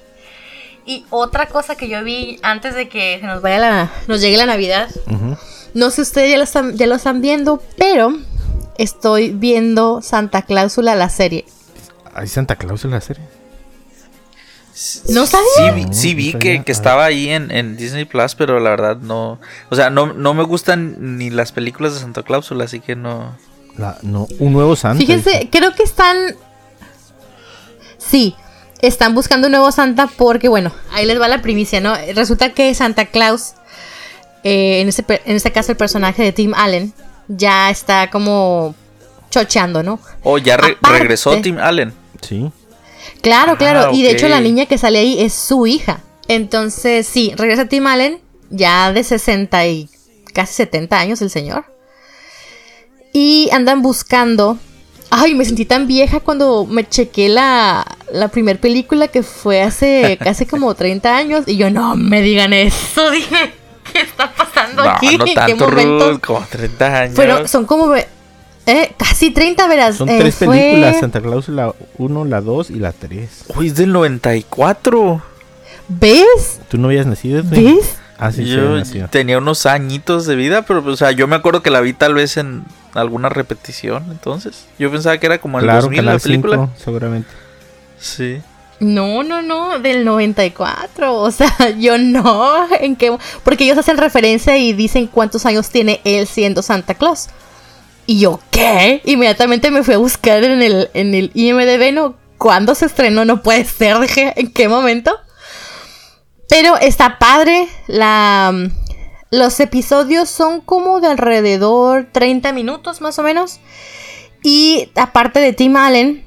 Y otra cosa que yo vi antes de que se nos vaya la, nos llegue la Navidad. No sé ustedes ya lo están, ya lo están viendo, pero estoy viendo Santa Cláusula la serie. ¿Hay Santa Claus en la serie? ¿No sabía? Sí, vi, sí no vi sabía. que, que estaba ahí en, en Disney Plus, pero la verdad no. O sea, no, no me gustan ni las películas de Santa Cláusula, así que no. La- no, un nuevo Santa. Fíjense, creo que están. Sí, están buscando un nuevo Santa porque, bueno, ahí les va la primicia, ¿no? Resulta que Santa Claus, eh, en, este, per- en este caso el personaje de Tim Allen, ya está como chocheando, ¿no? Oh, ya re- Aparte. regresó Tim Allen. Sí. Claro, Ah, claro. Y de hecho la niña que sale ahí es su hija. Entonces, sí, regresa Tim Allen, ya de 60 y casi 70 años el señor. Y andan buscando... Ay, me sentí tan vieja cuando me chequé la, la primer película que fue hace casi como 30 años. Y yo, no me digan eso. Dije, ¿qué está pasando No, aquí? no ¿En qué tanto, momento? Ruth, como 30 años. Pero son como... eh, casi 30, verás. Son eh, tres fue- películas: Santa Claus, la 1, la 2 y la 3. Uy, es del 94. ¿Ves? ¿Tú no habías nacido? Edwin? ¿Ves? Ah, sí, sí, yo nacido. tenía unos añitos de vida, pero o sea, yo me acuerdo que la vi tal vez en alguna repetición, entonces. Yo pensaba que era como en el Claro, 2000 Canal la película. 5, seguramente. Sí. No, no, no, del 94. O sea, yo no. ¿En qué? Porque ellos hacen referencia y dicen cuántos años tiene él siendo Santa Claus. Y yo, ¿qué? Inmediatamente me fui a buscar en el, en el IMDB, ¿no? ¿Cuándo se estrenó? No puede ser, dije, ¿en qué momento? Pero está padre. La, los episodios son como de alrededor 30 minutos más o menos. Y aparte de Tim Allen.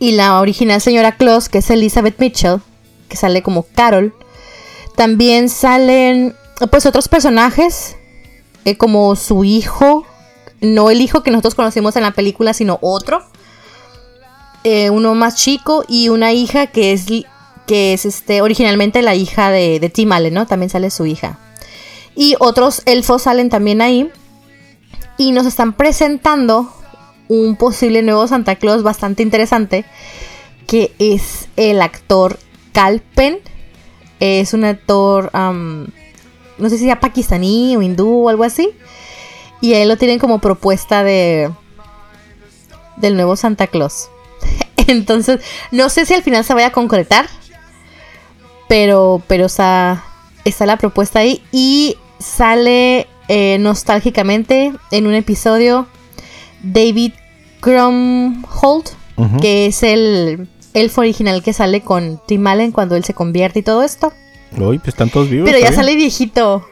Y la original señora Claus, que es Elizabeth Mitchell, que sale como Carol. También salen pues otros personajes, eh, como su hijo, no el hijo que nosotros conocimos en la película, sino otro. Eh, uno más chico y una hija que es, que es este, originalmente la hija de, de Tim Allen, ¿no? También sale su hija. Y otros elfos salen también ahí. Y nos están presentando un posible nuevo Santa Claus bastante interesante, que es el actor Cal Penn. Es un actor, no sé si sea pakistaní o hindú o algo así. Y ahí lo tienen como propuesta de del nuevo Santa Claus. Entonces, no sé si al final se vaya a concretar. Pero, pero está, está la propuesta ahí. Y sale eh, nostálgicamente en un episodio David Crumholt, Ujú. que es el elfo original que sale con Tim Allen cuando él se convierte y todo esto. Uy, pues están todos vivos. Pero ya todavía. sale viejito.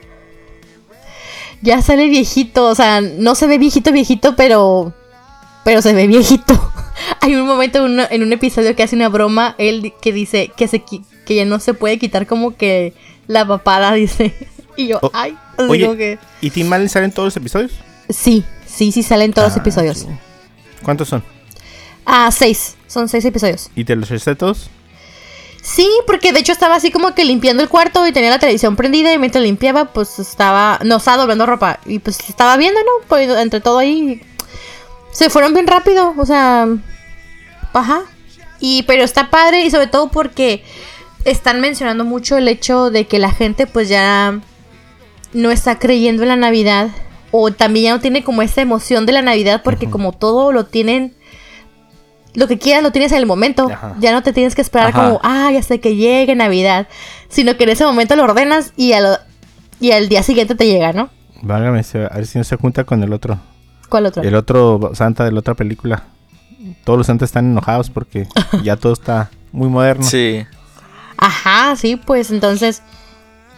Ya sale viejito, o sea, no se ve viejito, viejito, pero pero se ve viejito. Hay un momento en, una- en un episodio que hace una broma, él que dice que, se, que ya no se puede quitar como que la papada, dice. Y yo, ay, Oye, que... ¿y Tim Allen sale en todos los episodios? Sí, sí, sí salen todos los Ah, episodios. sí. ¿Cuántos son? Ah, seis, son seis episodios. ¿Y te los echaste todos? Sí, porque de hecho estaba así como que limpiando el cuarto y tenía la televisión prendida y mientras limpiaba pues estaba, no estaba doblando ropa y pues estaba viendo, ¿no? Pues entre todo ahí se fueron bien rápido, o sea, ajá. Y pero está padre y sobre todo porque están mencionando mucho el hecho de que la gente pues ya no está creyendo en la Navidad o también ya no tiene como esa emoción de la Navidad porque como todo lo tienen lo que quieras lo tienes en el momento. Ajá. Ya no te tienes que esperar Ajá. como, ah, ya sé que llegue Navidad. Sino que en ese momento lo ordenas y al, y al día siguiente te llega, ¿no? Válgame, a ver si no se junta con el otro. ¿Cuál otro? El otro Santa de la otra película. Todos los Santas están enojados porque ya todo está muy moderno. Sí. Ajá, sí, pues entonces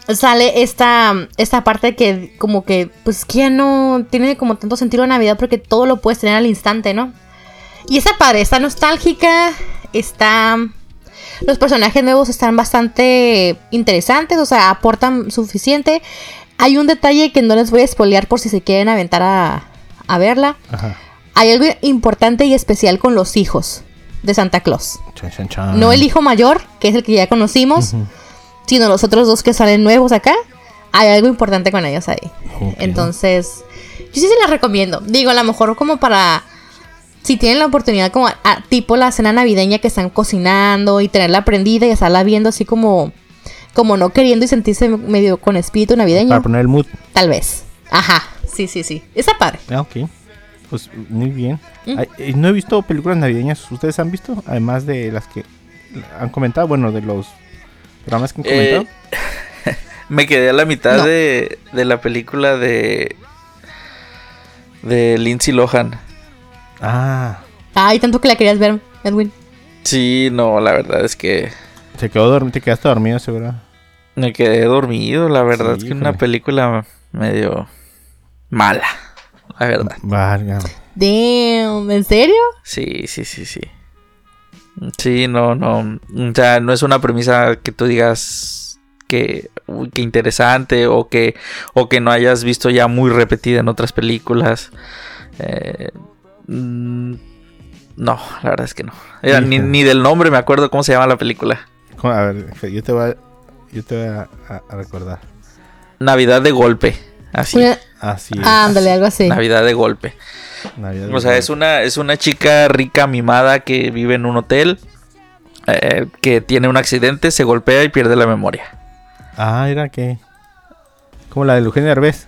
sale esta, esta parte que como que, pues que ya no tiene como tanto sentido la Navidad porque todo lo puedes tener al instante, ¿no? Y está padre, está nostálgica, está... Los personajes nuevos están bastante interesantes, o sea, aportan suficiente. Hay un detalle que no les voy a spoilear por si se quieren aventar a, a verla. Ajá. Hay algo importante y especial con los hijos de Santa Claus. Chan, chan, chan. No el hijo mayor, que es el que ya conocimos, sino los otros dos que salen nuevos acá. Hay algo importante con ellos ahí. Entonces, yo sí se las recomiendo. Digo, a lo mejor como para... Si tienen la oportunidad como a- tipo la cena navideña que están cocinando y tenerla prendida y estarla viendo así como... Como no queriendo y sentirse medio con espíritu navideño. Para poner el mood. Tal vez. Ajá. Sí, sí, sí. Está padre. Ah, ok. Pues muy bien. Mm. Eh, no he visto películas navideñas. ¿Ustedes han visto? Además de las que han comentado. Bueno, de los programas que han Eh, comentado. Me quedé a la mitad No. de, de la película de. de Lindsay Lohan. Ah, Ay, tanto que la querías ver, Edwin. Sí, no, la verdad es que se quedó dormido. Te quedaste dormido, seguro. me quedé dormido. La verdad Sí, es que una película medio mala. La verdad. Válgame. Damn, ¿en serio? Sí, sí, sí, sí. Sí, no, no. O sea, no es una premisa que tú digas que, uy, que interesante o que, o que no hayas visto ya muy repetida en otras películas. Eh, mm, no, la verdad es que no. Era, ni, del nombre me acuerdo cómo se llama la película. A ver, yo te voy a, yo te voy a, a- a recordar. Navidad de golpe. Así. Así es. Ah, ándale, algo así. Navidad de golpe. Navidad O sea, es una, es una chica rica mimada que vive en un hotel. eh, que tiene un accidente, se golpea y pierde la memoria. Ah, era que. Como la de Eugenio Derbez.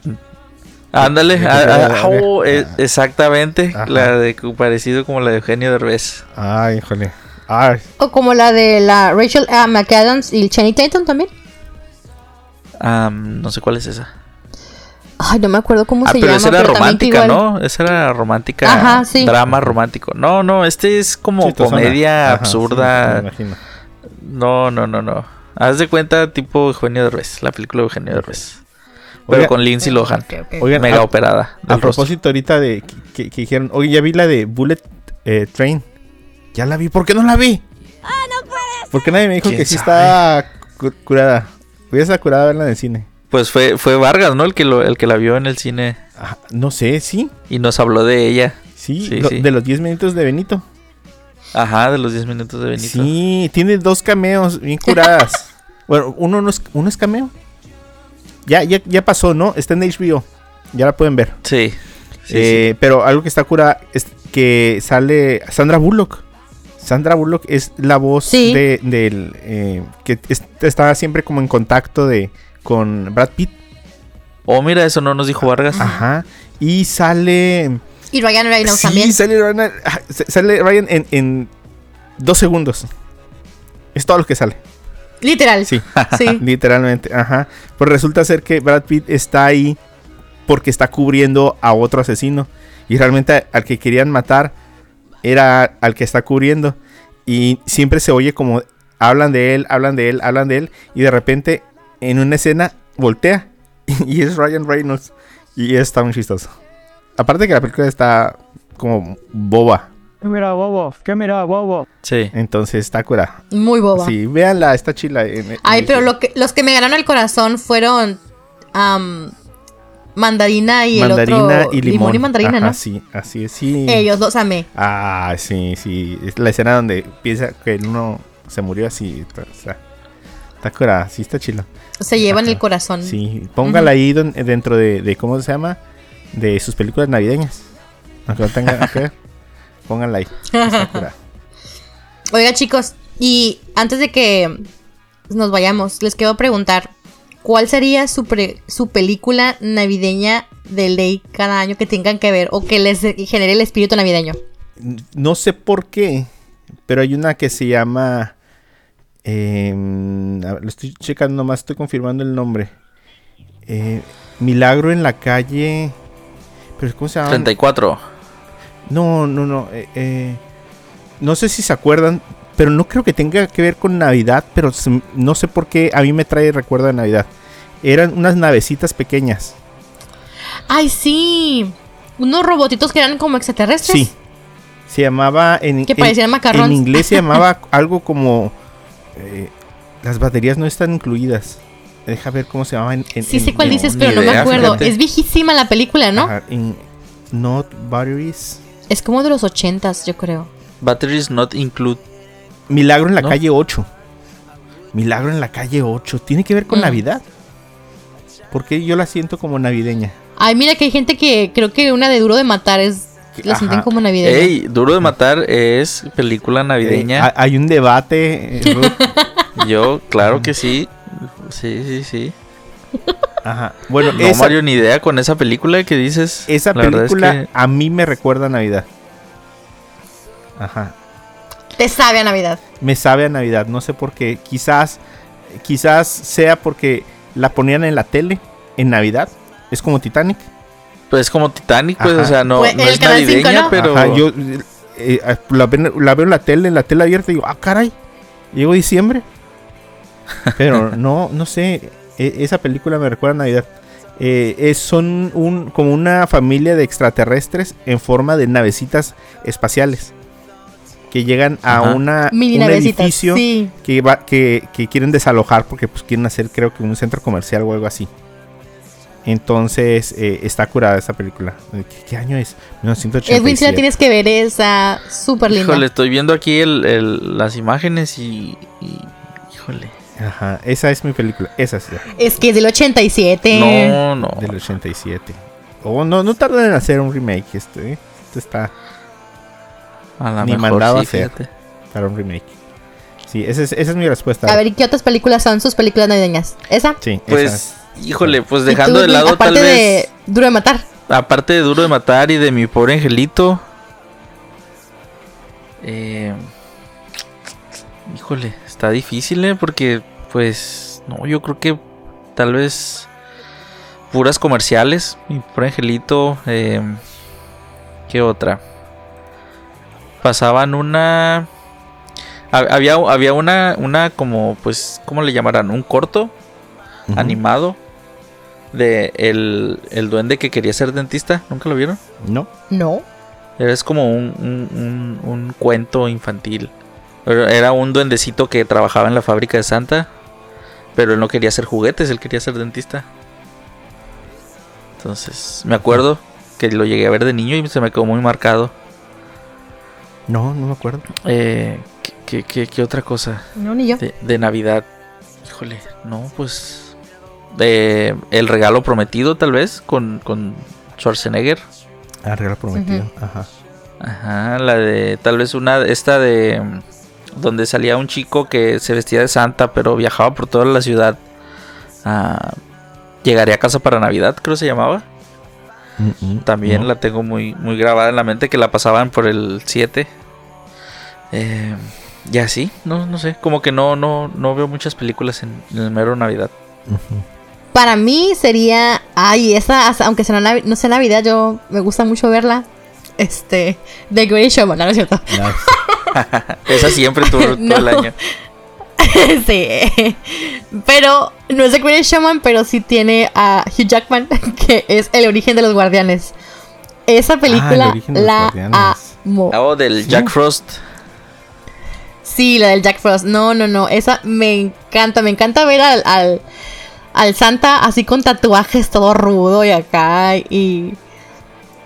Ándale, Yo ah, oh, eh, exactamente, Ajá. la de parecido como la de Eugenio Derbez. Ay, híjole. Ay, O como la de la Rachel ah, McAdams y Channing Tatum también. Am, no sé cuál es esa. Ay, no me acuerdo cómo Ah, se pero llama. esa era pero romántica, ¿no? Esa era romántica, Ajá, sí. drama romántico. No, no, este es como comedia Ajá, absurda. sí, me imagino. no, no, no, no. Haz de cuenta tipo Eugenio Derbez, la película de Eugenio Derbez. Pero Oiga- con Lindsay Lohan, Ok, ok. Oigan, mega a- operada. A rostro. propósito ahorita de que, que- que dijeron, oye, ya vi la de Bullet eh, Train. Ya la vi, ¿por qué no la vi? ¡Ah, no puede ser! Porque nadie me dijo ¿Quién que sí sabe? estaba cu- curada. Hubiera estado curada verla en el cine. Pues fue, fue Vargas, ¿no? El que, lo, el que la vio en el cine Ah, no sé, sí. y nos habló de ella. Sí, Sí, lo- sí. de los 10 minutos de Benito. Ajá, de los 10 minutos de Benito. Sí, tiene dos cameos bien curadas. bueno, uno no es, uno es cameo. Ya, ya, ya pasó, ¿no? Está en HBO. Ya la pueden ver. Sí. sí, Eh, Pero algo que está curada es que sale Sandra Bullock. Sandra Bullock es la voz Sí. de, del eh, que es- está siempre como en contacto de con Brad Pitt. Oh, mira, eso no nos dijo Vargas. Ajá. Y sale. Y Ryan Reynolds sí, también. sale Ryan, ah, sale Ryan en, en dos segundos. Es todo lo que sale. Literal. Sí. Sí. Literalmente, ajá. Pues resulta ser que Brad Pitt está ahí porque está cubriendo a otro asesino. Y realmente al que querían matar era al que está cubriendo. Y siempre se oye como hablan de él, hablan de él, hablan de él. Y de repente en una escena voltea. Y es Ryan Reynolds. Y está muy chistoso. Aparte que la película está como boba. ¿Qué mira, bobo? ¿Qué mira, bobo? Sí. Entonces está cura. Muy boba. Sí, véanla, está chila. en- en- Ay, pero lo que, los que me ganaron el corazón fueron mandarina y mandarina el otro y limón. y mandarina, Ajá, ¿no? Sí, así es, sí. Ellos los amé. Ah, sí, sí. Es la escena donde piensa que uno se murió así. Está, está, está cura, sí está chilo. Se llevan Ajá. el corazón. Sí, póngala ahí don- dentro de, de, ¿cómo se llama? De sus películas navideñas. Aunque no tenga que ver, pónganla ahí. Está. Oiga, chicos, y antes de que nos vayamos, les quiero preguntar, ¿cuál sería su, pre- su película navideña de ley cada año que tengan que ver o que les genere el espíritu navideño? No sé por qué, pero hay una que se llama. Ver, lo estoy checando nomás, estoy confirmando el nombre. Eh, Milagro en la calle. Pero ¿cómo se llama? 34. No, no, no. eh, eh, no sé si se acuerdan, pero no creo que tenga que ver con Navidad, pero se- no sé por qué a mí me trae recuerdo de Navidad. Eran unas navecitas pequeñas. ¡Ay, sí! Unos robotitos que eran como extraterrestres. Sí. Se llamaba en, Que en- parecían macarrons. En inglés se llamaba algo como eh, las baterías no están incluidas. Deja ver cómo se llamaba en, en- Sí sé cuál en- dices, pero no me acuerdo. fíjate. Es viejísima la película, ¿no? Ajá, en not batteries. Es como de los ochentas, yo creo. Batteries not include. Milagro en la ¿No? calle 8. Milagro en la calle 8. Tiene que ver con Mm. Navidad. Porque yo la siento como navideña. Ay, mira que hay gente que creo que una de Duro de Matar es... La Ajá. sienten como navideña. Ey, Duro de Matar es película Eh, navideña. ha- hay un debate. eh. Yo, claro que sí. Sí, sí, sí. Ajá. Bueno, No, esa, Mario, ni idea con esa película que dices. esa La verdad es película que- a mí me recuerda a Navidad. Ajá. Te sabe a Navidad. me sabe a Navidad. No sé por qué. Quizás, quizás sea porque la ponían en la tele en Navidad. Es como Titanic. Pues es como Titanic, pues, Ajá. o sea, no, Pues, no es navideña, ¿no? pero. Ajá, yo eh, eh, la, veo en la tele, en la tele abierta y digo, ah, caray. Llegó diciembre. Pero no, no sé. e- esa película me recuerda a Navidad. Eh, es- son un, como una familia de extraterrestres en forma de navecitas espaciales. Que llegan a Ajá. una, Mini un edificio Sí. que, va, que, que quieren desalojar porque pues quieren hacer creo que un centro comercial o algo así. Entonces eh, está curada esa película. ¿Qué, qué año es? 1987. Edwin, si la tienes que ver, esa súper linda. Híjole, estoy viendo aquí el, el- las imágenes y, y- Híjole. Ajá, esa es mi película. Esa es Es que es del 87. No, no. del 87. Oh, no, no tardan en hacer un remake. Este, este está A lo Ni mejor mandado sí, a hacer. fíjate. para un remake. Sí, esa es, esa es mi respuesta. A ver, ¿y qué otras películas son sus películas navideñas? ¿Esa? Sí, Pues, es. Híjole, pues ¿Y dejando tú, de lado tal aparte vez. de Duro de Matar. Aparte de Duro de Matar y de mi pobre angelito. eh, híjole, está difícil, ¿eh? Porque, pues, no, yo creo que tal vez puras comerciales. Mi pobre angelito. eh, ¿Qué otra? Pasaban una... ha- Había, había una, una como, pues, ¿cómo le llamarán? Un corto Animado de el, el duende que quería ser dentista. ¿Nunca lo vieron? No. No. Es como un, un- un- un cuento infantil. Era un duendecito que trabajaba en la fábrica de Santa. Pero él no quería hacer juguetes, él quería ser dentista. Entonces, me acuerdo que lo llegué a ver de niño y se me quedó muy marcado. No, no me acuerdo. Eh, ¿qué, qué- qué- qué otra cosa? No, ni yo. De, de Navidad. Híjole, no, pues. De El regalo prometido, tal vez, con, con Schwarzenegger. Ah, regalo prometido. Ajá. Ajá, la de. Tal vez una. Esta de. Donde salía un chico que se vestía de Santa, pero viajaba por toda la ciudad. Ah, llegaría a casa para Navidad, creo que se llamaba. También no. la tengo muy, muy grabada en la mente que la pasaban por el 7. Eh, y así, no, no sé. Como que no, no, no veo muchas películas en, en el mero Navidad. Ujú. Para mí sería. Ay, esa, aunque sea navi- no sea Navidad, yo me gusta mucho verla. Este. The Great Showman, ¿no es cierto? Ah, Esa siempre todo, todo No. el año. sí. Pero no es The Great Showman, pero sí tiene a Hugh Jackman, que es el origen de los guardianes. esa película origen de los la guardianes. amo. Ah, o del Jack Frost. Sí, la del Jack Frost. No, no, no. Esa me encanta. Me encanta ver al, al, al Santa así con tatuajes todo rudo y acá. Y,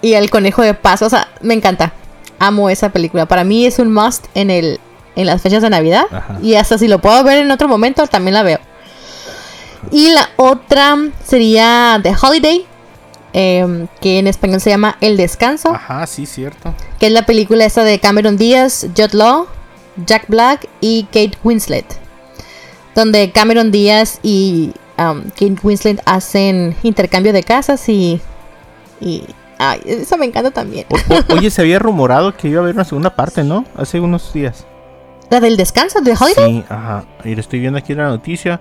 y el conejo de paz. O sea, me encanta. Amo esa película. Para mí es un must en, el, en las fechas de Navidad. Ajá. Y hasta si lo puedo ver en otro momento, también la veo. Y la otra sería The Holiday. em, que en español se llama El Descanso Ajá, sí, cierto. que es la película esta de Cameron Díaz, Judd Law, Jack Black y Kate Winslet. Donde Cameron Díaz y um, Kate Winslet hacen intercambio de casas y... y ay, eso me encanta también. O- o- oye, se había rumorado que iba a haber una segunda parte, ¿no? Hace unos días. ¿La del descanso de Holiday? Sí, ajá. Y lo estoy viendo aquí en la noticia.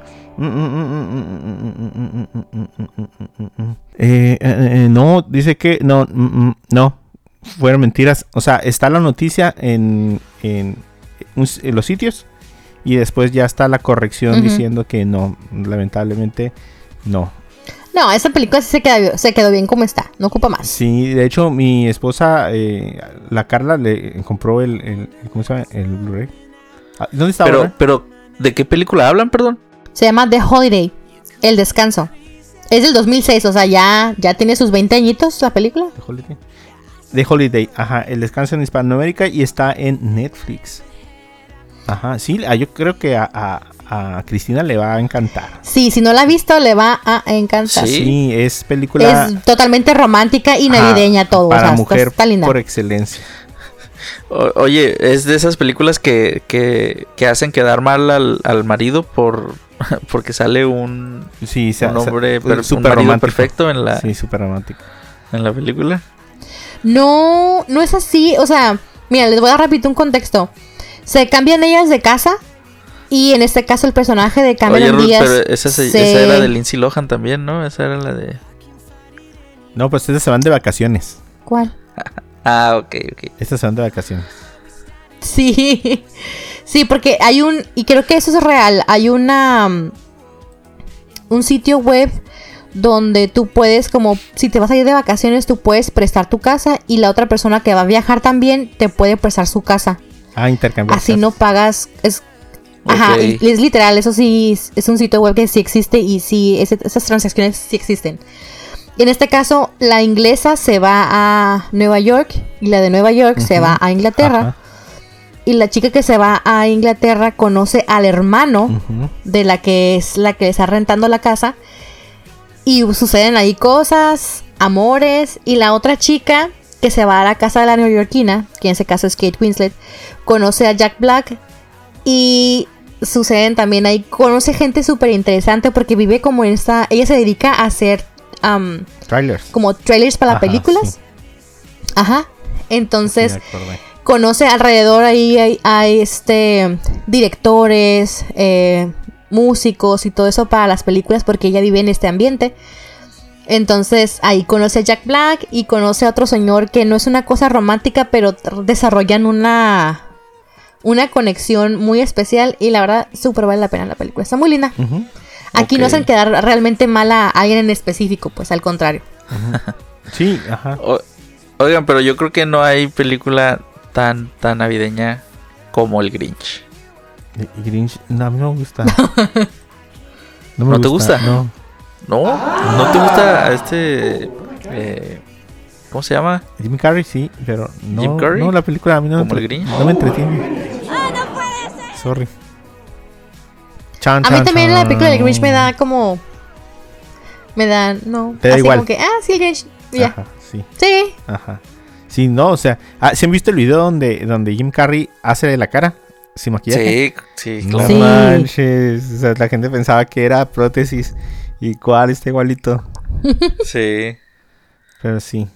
Eh, eh, eh, no, dice que no, mm, mm, no, fueron mentiras. O sea, está la noticia en, en los sitios y después ya está la corrección diciendo que no, lamentablemente no. No, esa película sí se quedó, se quedó bien como está, no ocupa más. Sí, de hecho mi esposa, eh, la Carla, le compró el, el- el- ¿cómo se llama? El Blu-ray. Ah, ¿Dónde está Pero, ahora? pero, ¿de qué película hablan, perdón? Se llama The Holiday, El Descanso. Es del 2006, o sea, ya, ya tiene sus 20 añitos la película. The Holiday. The Holiday, ajá, el descanso en Hispanoamérica y está en Netflix. Ajá, sí, ah, yo creo que a, a- a Cristina le va a encantar. Sí, si no la ha visto, le va a encantar. Sí. Sí, es película Es totalmente romántica y ajá, navideña todo. para o sea, está- mujer está linda. por excelencia. O- oye, es de esas películas que, que, que hacen quedar mal al, al marido por porque sale un, Sí, se- un hombre, per- un perfecto en la, Sí, súper romántico. en la película. No, no es así. O sea, mira, les voy a dar rápido un contexto. Se cambian ellas de casa. Y en este caso el personaje de Oye, Cameron Ruth, Díaz. pero esa, se- se- esa era de Lindsay Lohan también, ¿no? Esa era la de... No, pues estas se van de vacaciones. ¿Cuál? Ah, ok, ok. Estas se van de vacaciones. Sí. Sí, porque hay un. Y creo que eso es real. Hay una. um, Un sitio web donde tú puedes, como si te vas a ir de vacaciones, tú puedes prestar tu casa y la otra persona que va a viajar también te puede prestar su casa. Ah, intercambiar. Así casas. no pagas. Es, ajá, es literal, eso sí es- es un sitio web que sí existe y sí, esas transacciones sí existen. Y en este caso, la inglesa se va a Nueva York y la de Nueva York se va a Inglaterra. Ajá. Y la chica que se va a Inglaterra conoce al hermano de la que es la que está rentando la casa. Y suceden ahí cosas, amores. Y la otra chica que se va a la casa de la neoyorquina, que en ese caso es Kate Winslet, conoce a Jack Black. Y suceden también ahí, conoce gente súper interesante porque vive como en esta. Ella se dedica a hacer am, Trailers. como trailers para Ajá, películas. sí. Ajá. Entonces Sí, conoce alrededor ahí hay, hay, este directores, eh, músicos y todo eso para las películas porque ella vive en este ambiente. Entonces ahí conoce a Jack Black y conoce a otro señor que no es una cosa romántica, pero desarrollan una una conexión muy especial y la verdad súper vale la pena la película. Está muy linda. Aquí no Ok. hacen quedar realmente mal a alguien en específico, pues al contrario. Sí, ajá. O- oigan, pero yo creo que no hay película tan, tan navideña como el Grinch. Y Grinch, no, a mí no me gusta. No, ¿No te gusta? No. ¿No? ¿No te gusta este... eh, ¿Cómo se llama? Jim Carrey sí, pero no. ¿Jim Carrey? No, la película a mí no, me, ¿Como el entre- no me entretiene. Sorry. Chan, A mí chan, también la película del Grinch me da como. Me da. No. Te da así igual. como que. Ah, sí, el Grinch. Ya. Ajá, sí, Sí. ajá. Sí, no, o sea, ah, ¿se han visto el video donde, donde Jim Carrey hace de la cara? Sin maquillaje. Sí, sí, No claro. Sí. manches. O sea, la gente pensaba que era prótesis. Y cuál está igualito. Sí. Pero sí.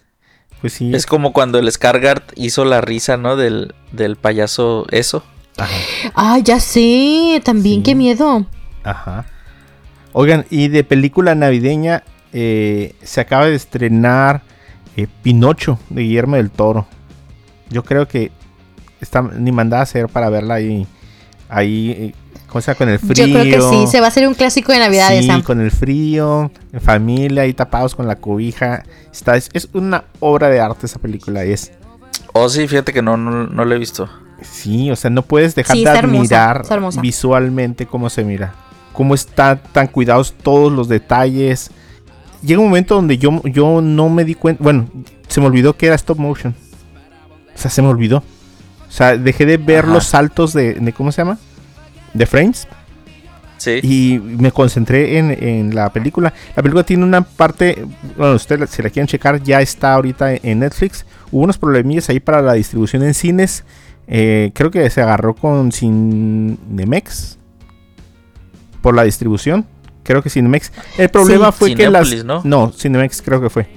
Pues sí. Es como cuando el Scargard hizo la risa, ¿no? Del, del payaso eso. Ajá. Ah, ya sé. También, Sí. qué miedo. Ajá. Oigan, y de película navideña eh, se acaba de estrenar eh, Pinocho de Guillermo del Toro. Yo creo que está ni mandada a hacer para verla ahí. Ahí. Eh, ¿Cómo se llama? Con el frío. Yo creo que sí, se va a hacer un clásico de Navidad Sí, con el frío, en familia, ahí tapados con la cobija. Está, es, es una obra de arte esa película. y Es, Oh, sí, fíjate que no, no, no lo he visto. sí, o sea, no puedes dejar Sí, de admirar hermosa. visualmente cómo se mira. Cómo están tan cuidados todos los detalles. Llega un momento donde yo, yo no me di cuenta. Bueno, se me olvidó que era stop motion. O sea, se me olvidó. O sea, dejé de ver Ajá. los saltos de, de- ¿Cómo se llama? De frames. Sí. y me concentré en, en la película. La película tiene una parte, bueno, ustedes si la quieren checar, ya está ahorita en Netflix. Hubo unos problemillas ahí para la distribución en cines. Eh, creo que se agarró con Cinemex por la distribución. Creo que Cinemex. El problema Sí. fue que las... ¿no? Cinemex creo que fue.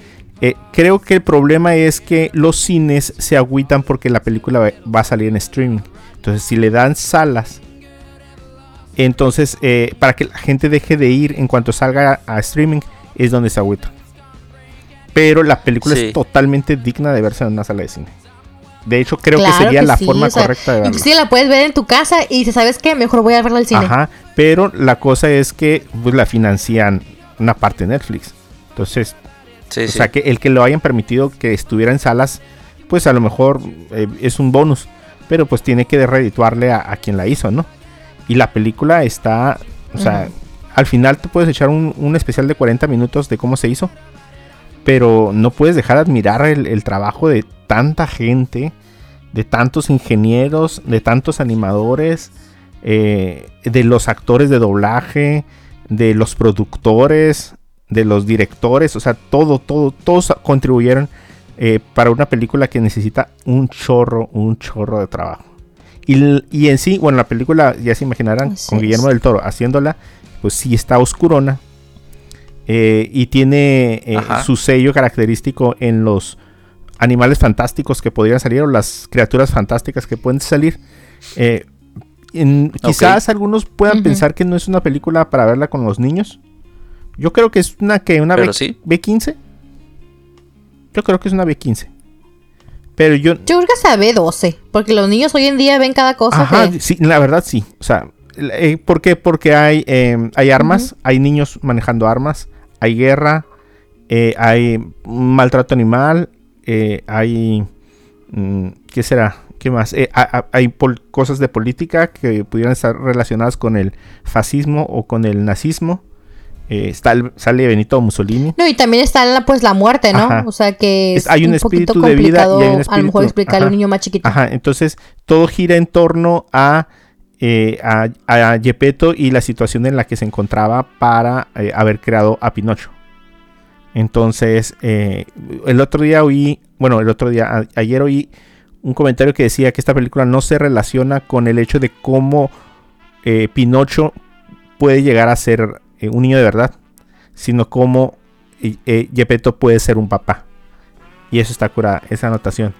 Eh, creo que el problema es que los cines se agüitan porque la película va a salir en streaming. Entonces, si le dan salas, entonces eh, para que la gente deje de ir en cuanto salga a, a streaming, es donde se agüita. Pero la película Sí. es totalmente digna de verse en una sala de cine. De hecho, creo Claro que sería que la sí, forma o sea, correcta de verla. Inclusive la puedes ver en tu casa y dices, ¿sabes qué? Mejor voy a verla al cine. Ajá, pero la cosa es que pues, la financian una parte de Netflix. Entonces, Sí, o sí. sea, que el que lo hayan permitido que estuviera en salas, pues a lo mejor eh, es un bonus. Pero pues tiene que redituarle a, a quien la hizo, ¿no? Y la película está, o sea, al final te puedes echar un, un especial de 40 minutos de cómo se hizo. Pero no puedes dejar de admirar el, el trabajo de tanta gente, de tantos ingenieros, de tantos animadores, eh, de los actores de doblaje, de los productores, de los directores, o sea, todo, todo, todos contribuyeron eh, para una película que necesita un chorro, un chorro de trabajo. Y, en sí, bueno, la película, ya se imaginarán, Así con es. Guillermo del Toro haciéndola, pues sí está oscurona. eh, y tiene eh, su sello característico en los animales fantásticos que podrían salir o las criaturas fantásticas que pueden salir. Eh, en- quizás algunos puedan pensar que no es una película para verla con los niños. Yo creo que es una que una B, sí. B15. Yo creo que es una B15. Pero yo Yo creo que hasta B12, porque los niños hoy en día ven cada cosa Ajá, que... sí, la verdad sí. O sea, eh, ¿por qué? Porque hay, eh, hay armas, hay niños manejando armas, hay guerra, eh, hay maltrato animal, eh, hay... mm, ¿Qué será? ¿Qué más? Eh, ha- ha- hay cosas de política que pudieran estar relacionadas con el fascismo o con el nazismo. Eh, sale Benito Mussolini. No, y también está la, pues la muerte, ¿no? Ajá. O sea que es, Es- hay un poquito espíritu de vida y hay un a lo mejor explicarle a un niño más chiquito. Ajá, entonces todo gira en torno a, eh, a, a Gepetto y la situación en la que se encontraba para eh, haber creado a Pinocho. Entonces, eh, el otro día oí, bueno, el otro día, a- ayer oí un comentario que decía que esta película no se relaciona con el hecho de cómo eh, Pinocho puede llegar a ser eh, un niño de verdad, sino cómo eh, puede ser un papá. Y eso está cura, esa anotación.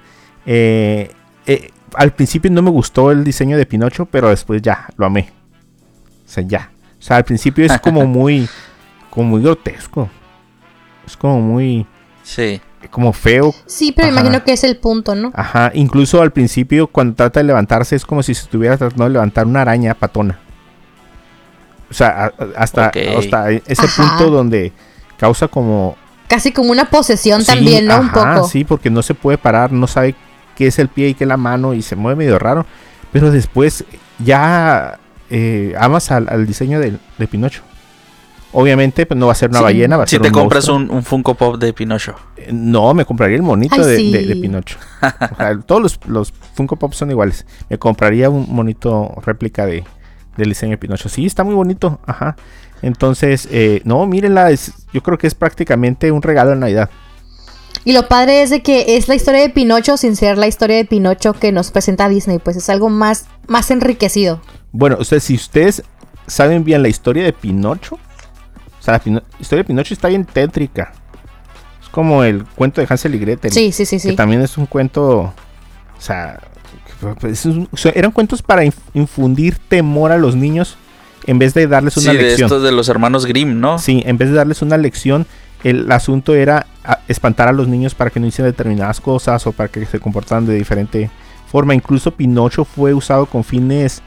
Eh, eh, al principio no me gustó el diseño de Pinocho, pero después ya, lo amé. O sea, ya. O sea, al principio es como muy, como muy grotesco. Es como muy, Sí. como feo. Sí, pero Ajá. imagino que es el punto, ¿no? Ajá, incluso al principio cuando trata de levantarse es como si se estuviera tratando de levantar una araña patona. O sea, hasta, hasta ese Ajá. punto donde causa como... Casi como una posesión Sí, también, ¿no? Un poco. Sí, porque no se puede parar, no sabe qué es el pie y qué es la mano y se mueve medio raro. Pero después ya eh, amas al, al diseño de, Pinocho. Obviamente, pues no va a ser una Sí. ballena, va a Si ser te un compras monstruo. un, un Funko Pop de Pinocho. Eh, No, me compraría el monito Ay, de, sí. de- de Pinocho. O sea, todos los, los Funko Pop son iguales. Me compraría un monito réplica de, del diseño de Pinocho. Sí, está muy bonito. Ajá. Entonces, eh, no, mírenla. Es, yo creo que es prácticamente un regalo de Navidad. Y lo padre es de que es la historia de Pinocho sin ser la historia de Pinocho que nos presenta Disney, pues es algo más, más enriquecido. Bueno, o sea, si ustedes saben bien la historia de Pinocho, o sea, la Pino- historia de Pinocho está bien tétrica. Es como el cuento de Hansel y Gretel. Sí, sí, sí, Que sí. también es un cuento. O sea, eran cuentos para inf- infundir temor a los niños en vez de darles una Sí, de lección. estos de los hermanos Grimm, ¿no? Sí, en vez de darles una lección, el asunto era espantar a los niños para que no hicieran determinadas cosas o para que se comportaran de diferente forma. Incluso Pinocho fue usado con fines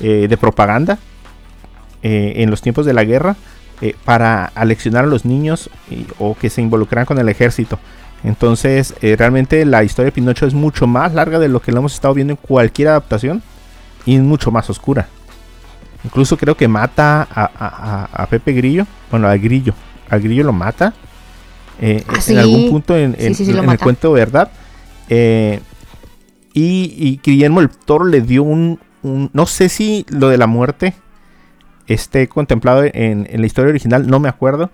eh, de propaganda eh, en los tiempos de la guerra eh, para aleccionar a los niños y- o que se involucraran con el ejército. Entonces, eh, realmente la historia de Pinocho es mucho más larga de lo que lo hemos estado viendo en cualquier adaptación y es mucho más oscura. Incluso creo que mata a, a- a- a Pepe Grillo. Bueno, al Grillo. Al Grillo lo mata. eh, Ah, en sí. algún punto en, Sí, en- sí, sí, lo en el cuento, ¿verdad? Eh, y, y Guillermo el Toro le dio un, un- No sé si lo de la muerte esté contemplado en, en la historia original, no me acuerdo.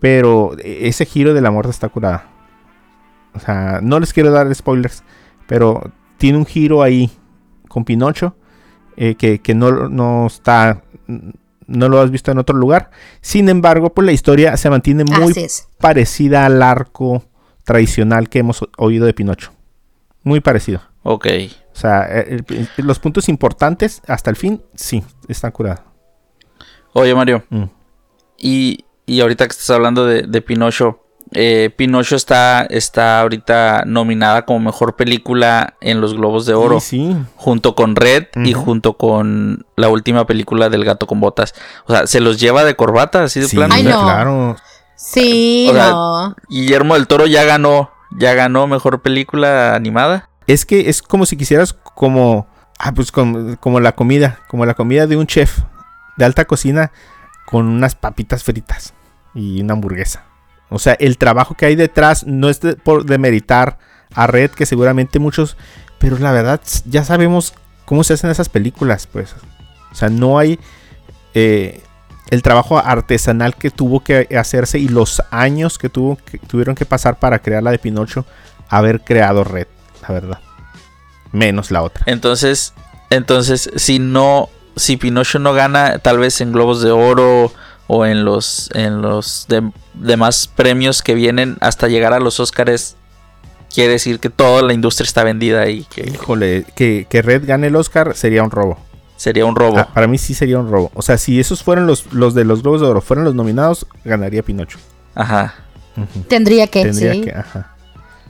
Pero ese giro de la muerte está curada. O sea, no les quiero dar spoilers. Pero tiene un giro ahí con Pinocho. eh, que, que no, no está. No lo has visto en otro lugar. Sin embargo, pues la historia se mantiene muy parecida al arco tradicional que hemos oído de Pinocho. Muy parecido. Ok. O sea, eh, el- el- los puntos importantes hasta el fin, sí, están curados. Oye, Mario. Mm. Y, y ahorita que estás hablando de, de Pinocho, eh, Pinocho está, está ahorita nominada como mejor película en los Globos de Oro, Sí, sí. junto con Red y junto con la última película del gato con botas. O sea, se los lleva de corbata, así de Sí, plano. Ay, no. claro. Sí, O sea, no. Guillermo del Toro ya ganó, ya ganó mejor película animada. Es que es como si quisieras como ah, pues como, como la comida, como la comida de un chef de alta cocina con unas papitas fritas y una hamburguesa. O sea, el trabajo que hay detrás no es de- por demeritar a Red, que seguramente muchos, pero la verdad ya sabemos cómo se hacen esas películas, pues. O sea, no hay eh, el trabajo artesanal que tuvo que hacerse y los años que, tuvo, que tuvieron que pasar para crear la de Pinocho, haber creado Red, la verdad. Menos la otra. Entonces, entonces, si no, si Pinocho no gana, tal vez en Globos de Oro o en los, en los de- demás premios que vienen hasta llegar a los Óscares, quiere decir que toda la industria está vendida y que Híjole, que, que Red gane el Oscar sería un robo. sería un robo. Ah, para mí sí sería un robo. O sea, si esos fueron los, los de los Globos de Oro, fueron los nominados, ganaría Pinocho. Ajá. Tendría que, Tendría sí. que, ajá.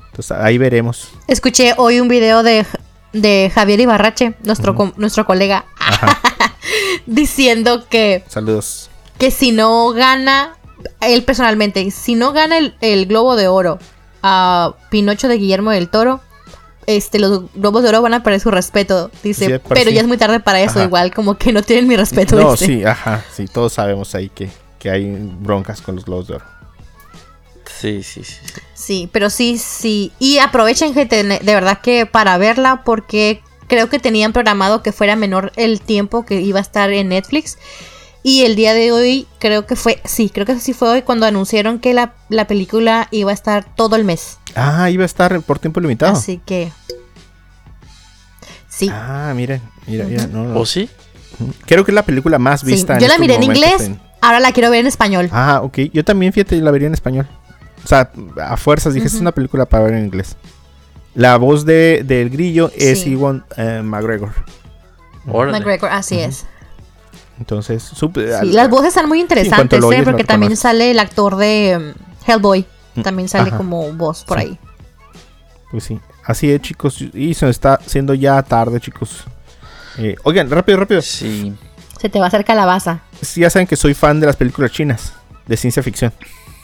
Entonces ahí veremos. Escuché hoy un video de, de Javier Ibarrache, nuestro, com- nuestro colega, diciendo que, Saludos. Que si no gana, él personalmente, si no gana el, el Globo de Oro a Pinocho de Guillermo del Toro, este, los Globos de Oro van a perder su respeto. Dice, Sí, pero sí. ya es muy tarde para eso, Ajá. igual como que no tienen mi respeto. No, dice. sí, ajá. Sí, todos sabemos ahí que, que hay broncas con los Globos de Oro. Sí, sí, sí. sí. Pero sí, sí. Y aprovechen, gente, de verdad que para verla, porque creo que tenían programado que fuera menor el tiempo que iba a estar en Netflix. Y el día de hoy, creo que fue, sí, creo que sí fue hoy cuando anunciaron que la, la película iba a estar todo el mes. Ah, iba a estar por tiempo limitado. Así que. Sí. Ah, miren, mira, mira. No, no. ¿O sí? Creo que es la película más sí. vista. Yo la estos miré en inglés, en- ahora la quiero ver en español. Ah, ok. Yo también, fíjate, yo la vería en español. O sea, a fuerzas dije, "Esta es una película para ver en inglés. La voz de, del grillo es Sí. Iwan eh, McGregor. Órale. McGregor, así es. Entonces, supe- Sí, al- las voces están muy interesantes, oyes, ¿eh? porque también sale el actor de um, Hellboy. Mm, También sale ajá. como voz por Sí. ahí. Pues sí. Así es, chicos. Y se nos está haciendo ya tarde, chicos. Eh, oigan, rápido, rápido. Sí. Se te va a hacer calabaza. Sí, ya saben que soy fan de las películas chinas de ciencia ficción.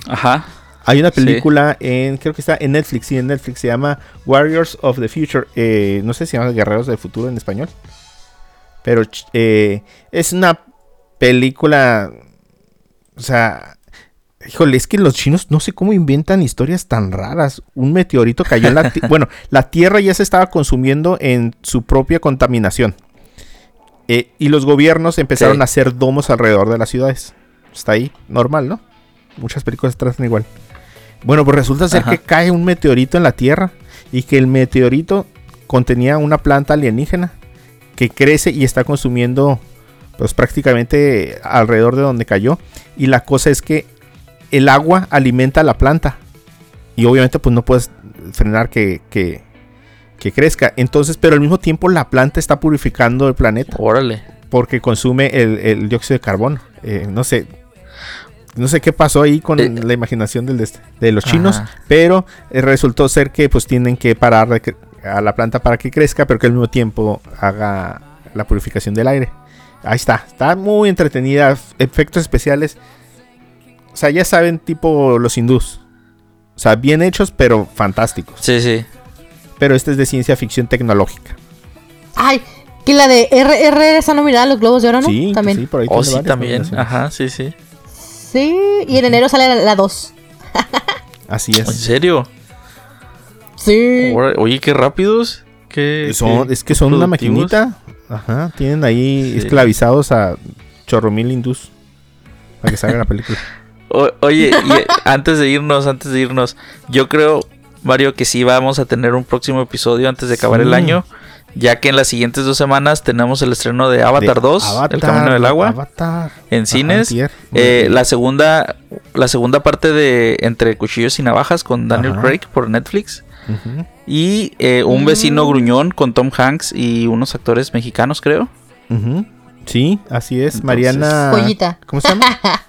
Ajá. Hay una Sí. película en, creo que está en Netflix, sí, en Netflix, se llama Warriors of the Future. eh, no sé si se llama Guerreros del Futuro en español. Pero eh, es una película, o sea, híjole, es que los chinos no sé cómo inventan historias tan raras. Un meteorito cayó en la Tierra. bueno, la Tierra ya se estaba consumiendo en su propia contaminación. Eh, y los gobiernos empezaron Sí. a hacer domos alrededor de las ciudades. Está ahí, normal, ¿no? Muchas películas tratan igual. Bueno, pues resulta ser Ajá. que cae un meteorito en la Tierra y que el meteorito contenía una planta alienígena que crece y está consumiendo pues prácticamente alrededor de donde cayó y la cosa es que el agua alimenta a la planta y obviamente pues no puedes frenar que, que, que crezca entonces pero al mismo tiempo la planta está purificando el planeta Órale. porque consume el, el dióxido de carbono. Eh, no sé. No sé qué pasó ahí con Eh, la imaginación del de los chinos, Ajá. pero eh, resultó ser que pues tienen que parar de a la planta para que crezca, pero que al mismo tiempo haga la purificación del aire. ahí está. Está muy entretenida. Efectos especiales. O sea, ya saben, tipo los hindús. O sea, bien hechos, pero fantásticos. Sí, sí. Pero este es de ciencia ficción tecnológica. Ay, que la de RR está nominada a los Globos de Oro, ¿no? Sí, También. sí, por ahí Oh, sí, también. Ajá, sí, sí. Sí, y en enero sale la 2. Así ¿En es. serio? Sí. Oye, qué rápidos. Qué, Son- qué- es que son una maquinita. Ajá. Tienen ahí Sí. esclavizados a chorromil hindús. Para que salga la película. O- oye, y, eh, antes de irnos, antes de irnos, yo creo, Mario, que sí vamos a tener un próximo episodio antes de acabar Sí. el año, ya que en las siguientes dos semanas tenemos el estreno de Avatar De 2, Avatar, El Camino del Agua, Avatar. en cines. Eh, la segunda, la segunda parte de Entre Cuchillos y Navajas con Daniel Ajá. Craig por Netflix. Y eh, un vecino gruñón con Tom Hanks y unos actores mexicanos, creo. Sí, así es. Entonces- Mariana. Joyita. ¿Cómo se llama?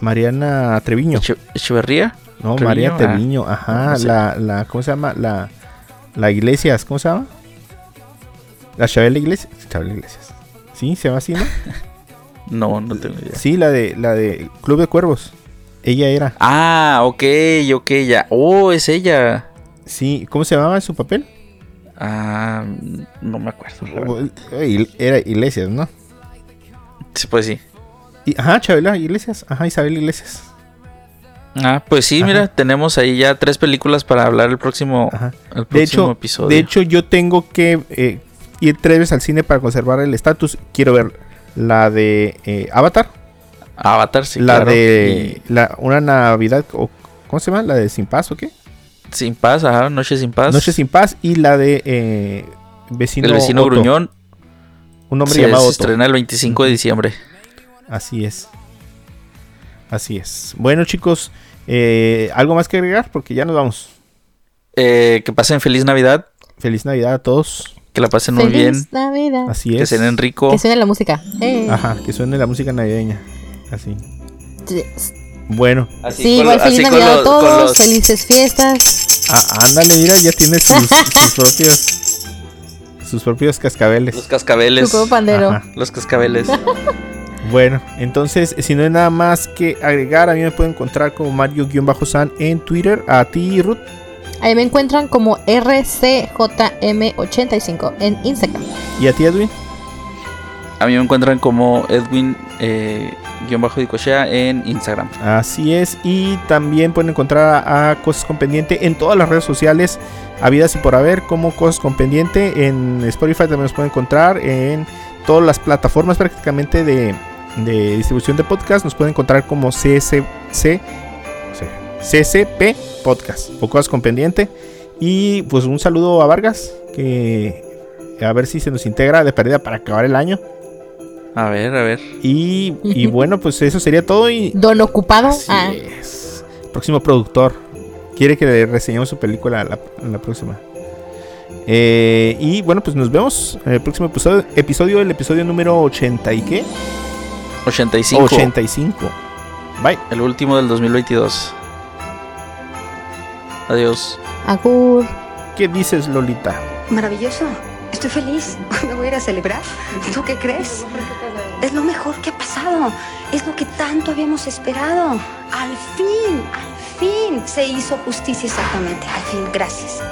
Mariana Treviño. Eche- Echeverría. No, Treviño, María ah. Treviño. Ajá. No sé. La, la, ¿cómo se llama? La, la Iglesias. ¿Cómo se llama? La Chabela Iglesias. Chabela Iglesias. Sí, se llama así, ¿no? No, no tengo idea. Sí, la de, la de Club de Cuervos. Ella era. Ah, ok, ok, ya. Oh, es ella. Sí, ¿cómo se llamaba su papel? Ah, no me acuerdo. la verdad. O- eh, Era Iglesias, ¿no? Sí, pues sí. Y- ajá, Chabela Iglesias. Ajá, Isabel Iglesias. Ah, pues sí, Ajá. mira, tenemos ahí ya tres películas para hablar el próximo, Ajá. el De próximo hecho, episodio. de hecho, yo tengo que eh, ir tres veces al cine para conservar el estatus. Quiero ver la de eh, Avatar, Avatar, sí, la claro. de la, una Navidad, o, ¿cómo se llama? La de Sin Paz o qué? Sin Paz, ajá, Noche Sin Paz. Noche Sin Paz y la de eh, Vecino El vecino Otto, Gruñón Un hombre se, llamado se Otto. estrena el 25 de diciembre. Así es. Así es. Bueno, chicos, eh, ¿algo más que agregar? Porque ya nos vamos. Eh, que pasen feliz Navidad, Feliz Navidad a todos. que la pasen muy bien, Feliz Navidad. Así que es. cenen rico. Que suene la música. Ajá, que suene la música navideña. Así. Yes. Bueno, Sí, igual feliz Navidad a todos. Felices fiestas. Ah, ándale, mira, ya tiene sus, sus propios sus propios cascabeles. Los cascabeles. Tu propio pandero. Ajá. Los cascabeles. Bueno, entonces, si no hay nada más que agregar, a mí me pueden encontrar como Mario-San en Twitter. A ti, Ruth. Ahí me encuentran como RCJM85 en Instagram. Y a ti, Edwin. A mí me encuentran como Edwin eh, guion bajo Dicochea en Instagram. Así es. Y también pueden encontrar a, Cosas con Pendiente en todas las redes sociales. Habidas y por haber, como Cosas con Pendiente. En Spotify también nos pueden encontrar. En todas las plataformas prácticamente de, de distribución de podcast. Nos pueden encontrar como CSC, CCP Podcast o Cosas con Pendiente. Y pues un saludo a Vargas. Que a ver si se nos integra de pérdida para acabar el año. A ver, a ver. Y, y bueno, pues eso sería todo. Y Don Ocupado. Así Ah, es. Próximo productor. Quiere que le reseñemos su película la, la próxima. Eh, y bueno, pues nos vemos en el próximo episodio, episodio, el episodio número 80 y qué? 85. 85. Bye. El último del 2022. Adiós. Agur. ¿Qué dices, Lolita? Maravilloso. Estoy feliz. Me voy a ir a celebrar. ¿Tú qué crees? Es lo mejor que ha pasado. Es lo que tanto habíamos esperado. Al fin, al fin se hizo justicia exactamente. Al fin, gracias.